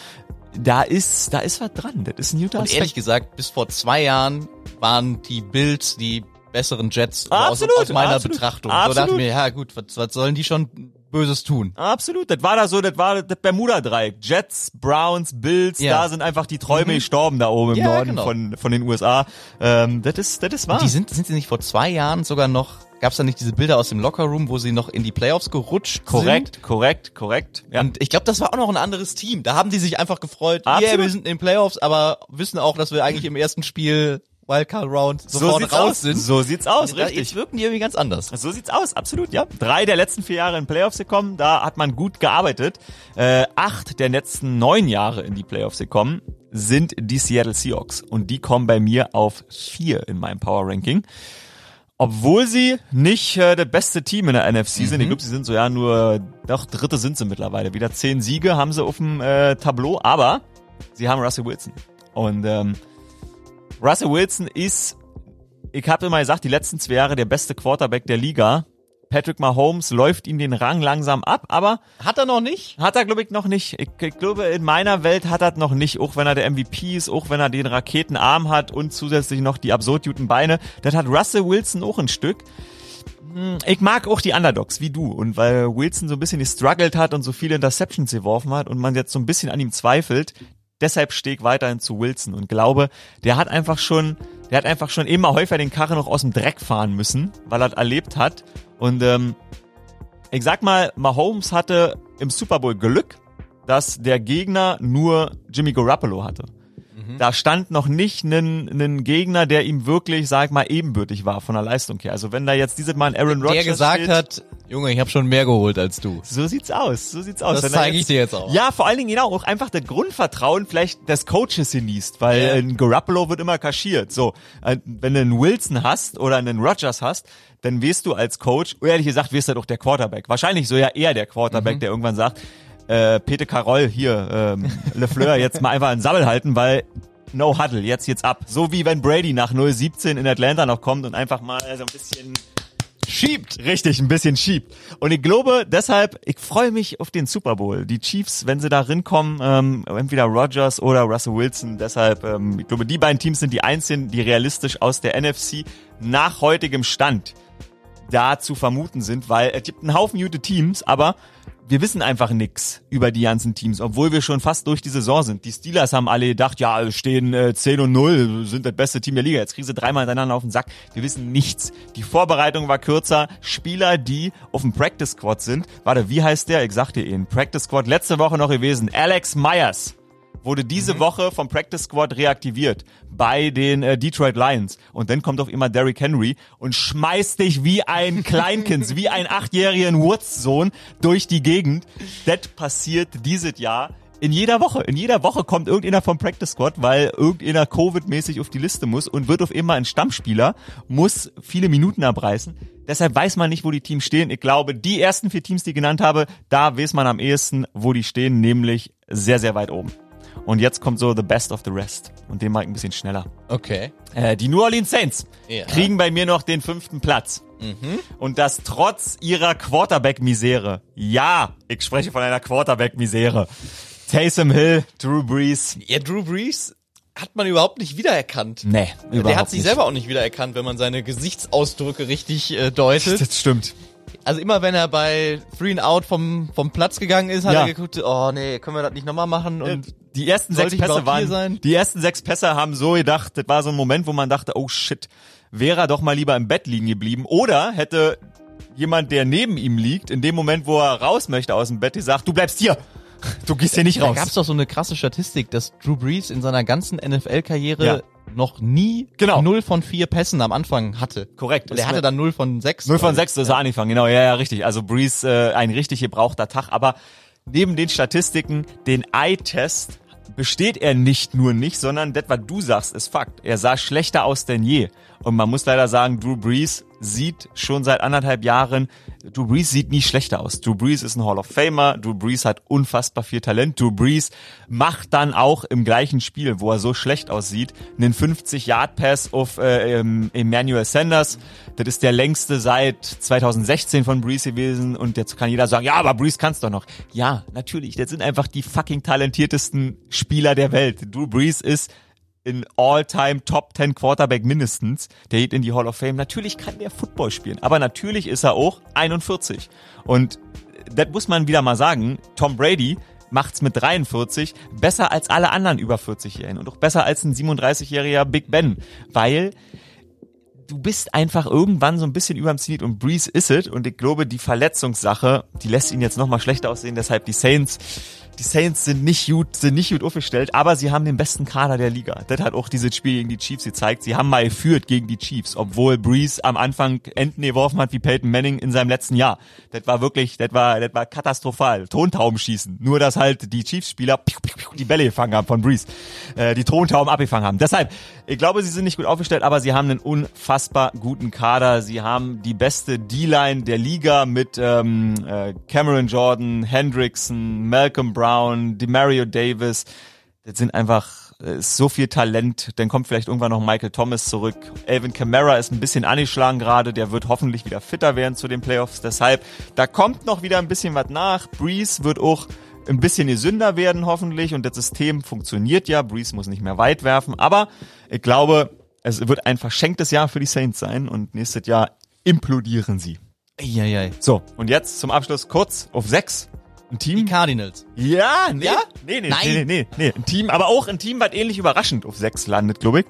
Da ist, da ist was dran. Das ist ein guter Und ehrlich gesagt, bis vor zwei Jahren waren die Bills die besseren Jets absolut, aus, aus meiner absolut, Betrachtung. Absolut. So dachte mir, ja gut, was, was sollen die schon Böses tun. Absolut, das war da so, das war das Bermuda-Dreieck. Jets, Browns, Bills, ja. da sind einfach die Träume mhm. gestorben da oben im ja, Norden genau. von, von den USA. Ähm, das ist, das ist wahr. Und die sind, sind sie nicht vor zwei Jahren sogar noch Gab es da nicht diese Bilder aus dem Lockerroom, wo sie noch in die Playoffs gerutscht korrekt, sind? Korrekt, korrekt, korrekt. Ja. Und ich glaube, das war auch noch ein anderes Team. Da haben die sich einfach gefreut. Ja, yeah, wir sind in den Playoffs, aber wissen auch, dass wir eigentlich im ersten Spiel Wildcard Round sofort so raus aus. sind. So sieht's aus, richtig. Jetzt wirken die irgendwie ganz anders. So sieht's aus, absolut, ja. Drei der letzten vier Jahre in Playoffs gekommen, da hat man gut gearbeitet. Äh, acht der letzten neun Jahre in die Playoffs gekommen sind die Seattle Seahawks und die kommen bei mir auf vier in meinem Power Ranking. Obwohl sie nicht äh, das beste Team in der NFC mhm. sind. Ich glaube, sie sind so ja nur, doch dritte sind sie mittlerweile. Wieder zehn Siege haben sie auf dem äh, Tableau, aber sie haben Russell Wilson. Und ähm, Russell Wilson ist, ich habe immer gesagt, die letzten zwei Jahre der beste Quarterback der Liga. Patrick Mahomes läuft ihm den Rang langsam ab, aber hat er noch nicht? Hat er glaube ich noch nicht. Ich, ich, glaube in meiner Welt hat er noch nicht, auch wenn er der MVP ist, auch wenn er den Raketenarm hat und zusätzlich noch die absurd guten Beine. Das hat Russell Wilson auch ein Stück. Hm, ich mag auch die Underdogs, wie du. Und weil Wilson so ein bisschen gestruggelt hat und so viele Interceptions geworfen hat und man jetzt so ein bisschen an ihm zweifelt, deshalb stehe ich weiterhin zu Wilson und glaube, der hat einfach schon, der hat einfach schon immer häufiger den Karre noch aus dem Dreck fahren müssen, weil er erlebt hat. Und ähm, ich sag mal, Mahomes hatte im Super Bowl Glück, dass der Gegner nur Jimmy Garoppolo hatte. Mhm. Da stand noch nicht ein Gegner, der ihm wirklich, sag mal, ebenbürtig war von der Leistung her. Also wenn da jetzt dieses Mal ein Aaron Rodgers Der gesagt steht, hat, Junge, ich habe schon mehr geholt als du. So sieht's aus, so sieht's aus. Das zeige ich dir jetzt auch. Ja, vor allen Dingen genau, auch einfach das Grundvertrauen vielleicht des Coaches genießt, weil yeah. ein Garoppolo wird immer kaschiert. So, äh, wenn du einen Wilson hast oder einen Rodgers hast, dann wirst du als Coach, ehrlich gesagt, wirst du doch der Quarterback. Wahrscheinlich so ja eher der Quarterback, mhm. der irgendwann sagt, äh, Peter Carroll hier, ähm, *laughs* LeFleur jetzt mal einfach einen Sammel halten, weil no huddle, jetzt jetzt ab. So wie wenn Brady nach 017 in Atlanta noch kommt und einfach mal so ein bisschen schiebt. Richtig, ein bisschen schiebt. Und ich glaube deshalb, ich freue mich auf den Super Bowl. Die Chiefs, wenn sie da rinkommen, ähm, entweder Rogers oder Russell Wilson. Deshalb, ähm, ich glaube, die beiden Teams sind die einzigen, die realistisch aus der NFC nach heutigem Stand da zu vermuten sind, weil es gibt einen Haufen gute Teams, aber wir wissen einfach nix über die ganzen Teams, obwohl wir schon fast durch die Saison sind. Die Steelers haben alle gedacht, ja, stehen äh, 10 und 0, sind das beste Team der Liga. Jetzt kriegen sie dreimal hintereinander auf den Sack. Wir wissen nichts. Die Vorbereitung war kürzer. Spieler, die auf dem Practice Squad sind. Warte, wie heißt der? Ich sag dir. Practice Squad letzte Woche noch gewesen. Alex Myers wurde diese mhm. Woche vom Practice Squad reaktiviert bei den äh, Detroit Lions. Und dann kommt auf immer Derrick Henry und schmeißt dich wie ein *laughs* Kleinkind, wie ein achtjährigen Woods-Sohn durch die Gegend. Das passiert dieses Jahr in jeder Woche. In jeder Woche kommt irgendeiner vom Practice Squad, weil irgendeiner Covid-mäßig auf die Liste muss und wird auf immer ein Stammspieler, muss viele Minuten abreißen. Deshalb weiß man nicht, wo die Teams stehen. Ich glaube, die ersten vier Teams, die ich genannt habe, da weiß man am ehesten, wo die stehen, nämlich sehr, sehr weit oben. Und jetzt kommt so The Best of the Rest. Und den mag ich ein bisschen schneller. Okay. Äh, die New Orleans Saints ja. kriegen bei mir noch den fünften Platz. Mhm. Und das trotz ihrer Quarterback-Misere. Ja, ich spreche von einer Quarterback-Misere. Taysom Hill, Drew Brees. Ja, Drew Brees hat man überhaupt nicht wiedererkannt. Nee, überhaupt Der hat sich nicht. selber auch nicht wiedererkannt, wenn man seine Gesichtsausdrücke richtig äh, deutet. Das stimmt. Also immer wenn er bei Three and Out vom, vom Platz gegangen ist, hat ja. er geguckt, oh nee, können wir das nicht nochmal machen? Und die ersten sechs Pässe waren, die ersten sechs Pässe haben so gedacht, das war so ein Moment, wo man dachte, oh shit, wäre er doch mal lieber im Bett liegen geblieben. Oder hätte jemand, der neben ihm liegt, in dem Moment, wo er raus möchte aus dem Bett, gesagt, du bleibst hier. *laughs* Du gehst hier nicht raus. Da gab's doch so eine krasse Statistik, dass Drew Brees in seiner ganzen NFL-Karriere ja noch nie genau. null von vier Pässen am Anfang hatte. Korrekt. Und er hatte dann null von sechs. Null von sechs, das ist er angefangen, genau, ja, ja, richtig. Also Breeze, äh, ein richtig gebrauchter Tag, aber neben den Statistiken, den Eye-Test besteht er nicht nur nicht, sondern das, was du sagst, ist Fakt. Er sah schlechter aus denn je. Und man muss leider sagen, Drew Brees sieht schon seit anderthalb Jahren, Drew Brees sieht nie schlechter aus. Drew Brees ist ein Hall of Famer, Drew Brees hat unfassbar viel Talent, Drew Brees macht dann auch im gleichen Spiel, wo er so schlecht aussieht, einen 50-Yard-Pass auf äh, ähm, Emmanuel Sanders. Das ist der längste seit 2016 von Brees gewesen und jetzt kann jeder sagen, ja, aber Brees kann's doch noch. Ja, natürlich, das sind einfach die fucking talentiertesten Spieler der Welt. Drew Brees ist in All-Time Top 10 Quarterback mindestens. Der geht in die Hall of Fame. Natürlich kann der Football spielen, aber natürlich ist er auch 41. Und das muss man wieder mal sagen. Tom Brady macht's mit 43 besser als alle anderen über 40-Jährigen und auch besser als ein 37-jähriger Big Ben, weil du bist einfach irgendwann so ein bisschen überm Zenit und Breeze ist es und ich glaube, die Verletzungssache, die lässt ihn jetzt noch mal schlechter aussehen, deshalb die Saints die Saints sind nicht gut, sind nicht gut aufgestellt, aber sie haben den besten Kader der Liga. Das hat auch dieses Spiel gegen die Chiefs gezeigt. Sie haben mal geführt gegen die Chiefs, obwohl Breeze am Anfang Enten geworfen hat wie Peyton Manning in seinem letzten Jahr. Das war wirklich, das war, das war katastrophal. Tontauben schießen. Nur, dass halt die Chiefs-Spieler die Bälle gefangen haben von Breeze. Äh, die Tontauben abgefangen haben. Deshalb, ich glaube, sie sind nicht gut aufgestellt, aber sie haben einen unfassbar guten Kader. Sie haben die beste D-Line der Liga mit ähm, äh, Cameron Jordan, Hendrickson, Malcolm Brown, Demario Davis. Das sind einfach ist so viel Talent. Dann kommt vielleicht irgendwann noch Michael Thomas zurück. Alvin Kamara ist ein bisschen angeschlagen gerade. Der wird hoffentlich wieder fitter werden zu den Playoffs. Deshalb, da kommt noch wieder ein bisschen was nach. Breeze wird auch ein bisschen gesünder werden hoffentlich und das System funktioniert ja. Breeze muss nicht mehr weit werfen. Aber ich glaube, es wird ein verschenktes Jahr für die Saints sein und nächstes Jahr implodieren sie. Eieiei. So, und jetzt zum Abschluss kurz auf sechs. Ein Team? Die Cardinals. Ja, nee, ja? nee, nee, Nein. nee, nee, nee, ein Team, aber auch ein Team, was ähnlich überraschend auf sechs landet, glaube ich.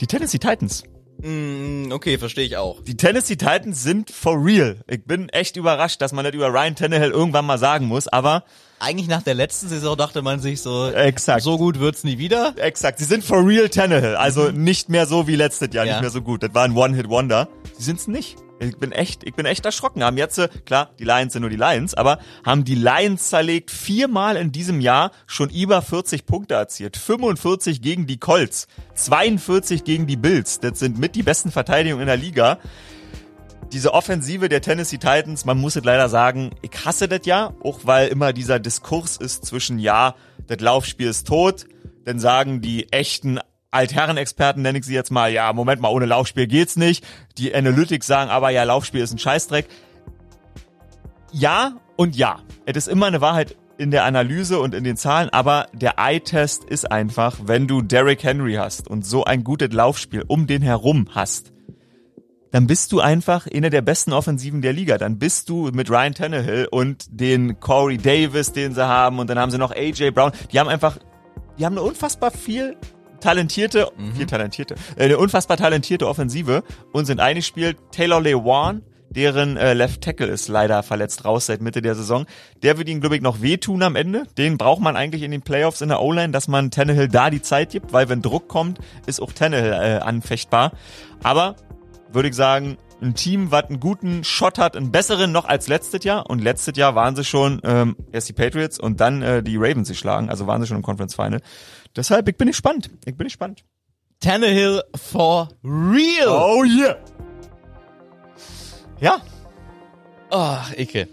Die Tennessee Titans. Mm, okay, verstehe ich auch. Die Tennessee Titans sind for real. Ich bin echt überrascht, dass man das über Ryan Tannehill irgendwann mal sagen muss, aber eigentlich nach der letzten Saison dachte man sich so, Exakt. so gut wird's nie wieder. Exakt. Sie sind for real Tannehill, also mhm. nicht mehr so wie letztes Jahr, ja. nicht mehr so gut. Das war ein One-Hit-Wonder. Sie sind's nicht. Ich bin echt, ich bin echt erschrocken. Haben jetzt, klar, die Lions sind nur die Lions, aber haben die Lions zerlegt, viermal in diesem Jahr schon über 40 Punkte erzielt. 45 gegen die Colts, 42 gegen die Bills. Das sind mit die besten Verteidigungen in der Liga. Diese Offensive der Tennessee Titans, man muss es leider sagen, ich hasse das ja, auch weil immer dieser Diskurs ist zwischen, ja, das Laufspiel ist tot, dann sagen die echten Altherren-Experten nenne ich sie jetzt mal, ja, Moment mal, ohne Laufspiel geht's nicht. Die Analytics sagen aber, ja, Laufspiel ist ein Scheißdreck. Ja und ja. Es ist immer eine Wahrheit in der Analyse und in den Zahlen, aber der Eye-Test ist einfach, wenn du Derrick Henry hast und so ein gutes Laufspiel um den herum hast, dann bist du einfach eine der besten Offensiven der Liga. Dann bist du mit Ryan Tannehill und den Corey Davis, den sie haben, und dann haben sie noch AJ Brown. Die haben einfach, die haben eine unfassbar viel talentierte, viel talentierte, äh, eine unfassbar talentierte Offensive und sind eingespielt. Taylor Lewan, deren äh, Left Tackle ist leider verletzt raus seit Mitte der Saison. Der wird ihnen, glaube ich, noch wehtun am Ende. Den braucht man eigentlich in den Playoffs in der O-Line, dass man Tannehill da die Zeit gibt, weil wenn Druck kommt, ist auch Tannehill äh, anfechtbar. Aber würde ich sagen, ein Team, was einen guten Shot hat, einen besseren noch als letztes Jahr. Und letztes Jahr waren sie schon ähm, erst die Patriots und dann äh, die Ravens geschlagen. Also waren sie schon im Conference Final. Deshalb, ich bin gespannt. Ich bin gespannt. Tannehill for real. Oh yeah. Ja. Ach, Icke.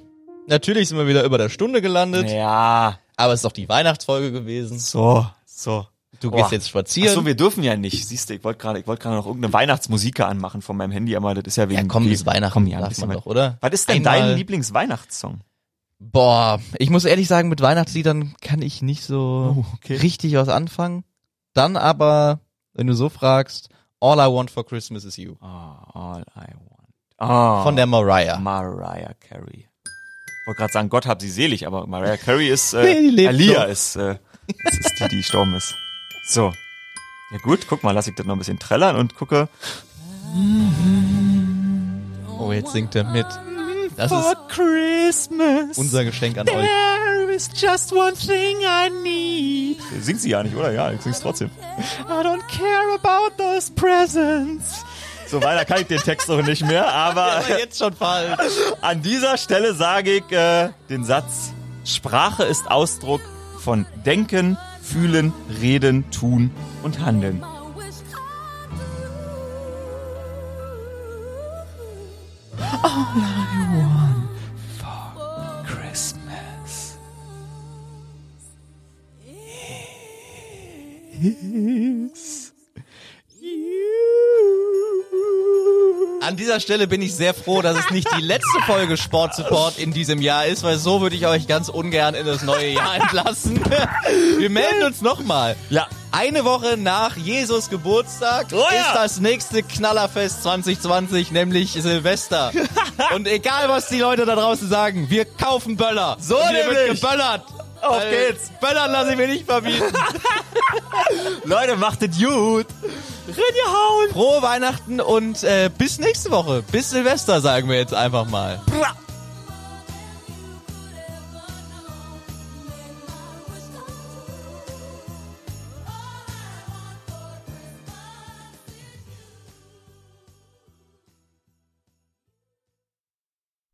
Natürlich sind wir wieder über der Stunde gelandet, Ja. aber es ist doch die Weihnachtsfolge gewesen. So, so. Du gehst Boah. jetzt Ach spazieren. so, wir dürfen ja nicht. Siehst du, ich wollte gerade, ich wollte gerade noch irgendeine Weihnachtsmusik anmachen von meinem Handy, aber das ist ja wegen ja, komm, bis Weihnachten komm, ja, darf man doch, oder? Was ist denn Einmal- dein Lieblingsweihnachtssong? Boah, ich muss ehrlich sagen, mit Weihnachtsliedern kann ich nicht so Oh, okay. richtig was anfangen. Dann aber, wenn du so fragst, All I Want for Christmas is You. Oh, all I want. Oh, Von der Mariah. Mariah Carey. Ich wollte gerade sagen, Gott hab sie selig, aber Mariah Carey ist, Nee, äh, *laughs* lebt Alia ist, äh, das ist die, die *laughs* gestorben ist. So. Ja gut, guck mal, lass ich das noch ein bisschen trällern und gucke. Oh, jetzt singt er mit. Das ist Christmas. unser Geschenk an euch. There is just one thing I need. Singt sie ja nicht, oder? Ja, ich sing's trotzdem. I don't care about those presents. So weiter kann ich den Text noch nicht mehr, aber Aber jetzt schon falsch. an dieser Stelle sage ich äh, den Satz, Sprache ist Ausdruck von Denken, Fühlen, Reden, Tun und Handeln. Christmas is An dieser Stelle bin ich sehr froh, dass es nicht die letzte Folge Sport Support in diesem Jahr ist, weil so würde ich euch ganz ungern in das neue Jahr entlassen. *laughs* Wir melden uns nochmal. Ja. Eine Woche nach Jesus Geburtstag Oh ja. ist das nächste Knallerfest 2020, nämlich Silvester. *laughs* Und egal, was die Leute da draußen sagen, wir kaufen Böller. So Und hier wird nämlich. geböllert. Auf geht's. Böllern lasse ich mir nicht verbieten. *laughs* Leute, macht es gut. Rennt hauen. Frohe Weihnachten und äh, bis nächste Woche. Bis Silvester, sagen wir jetzt einfach mal. Bra.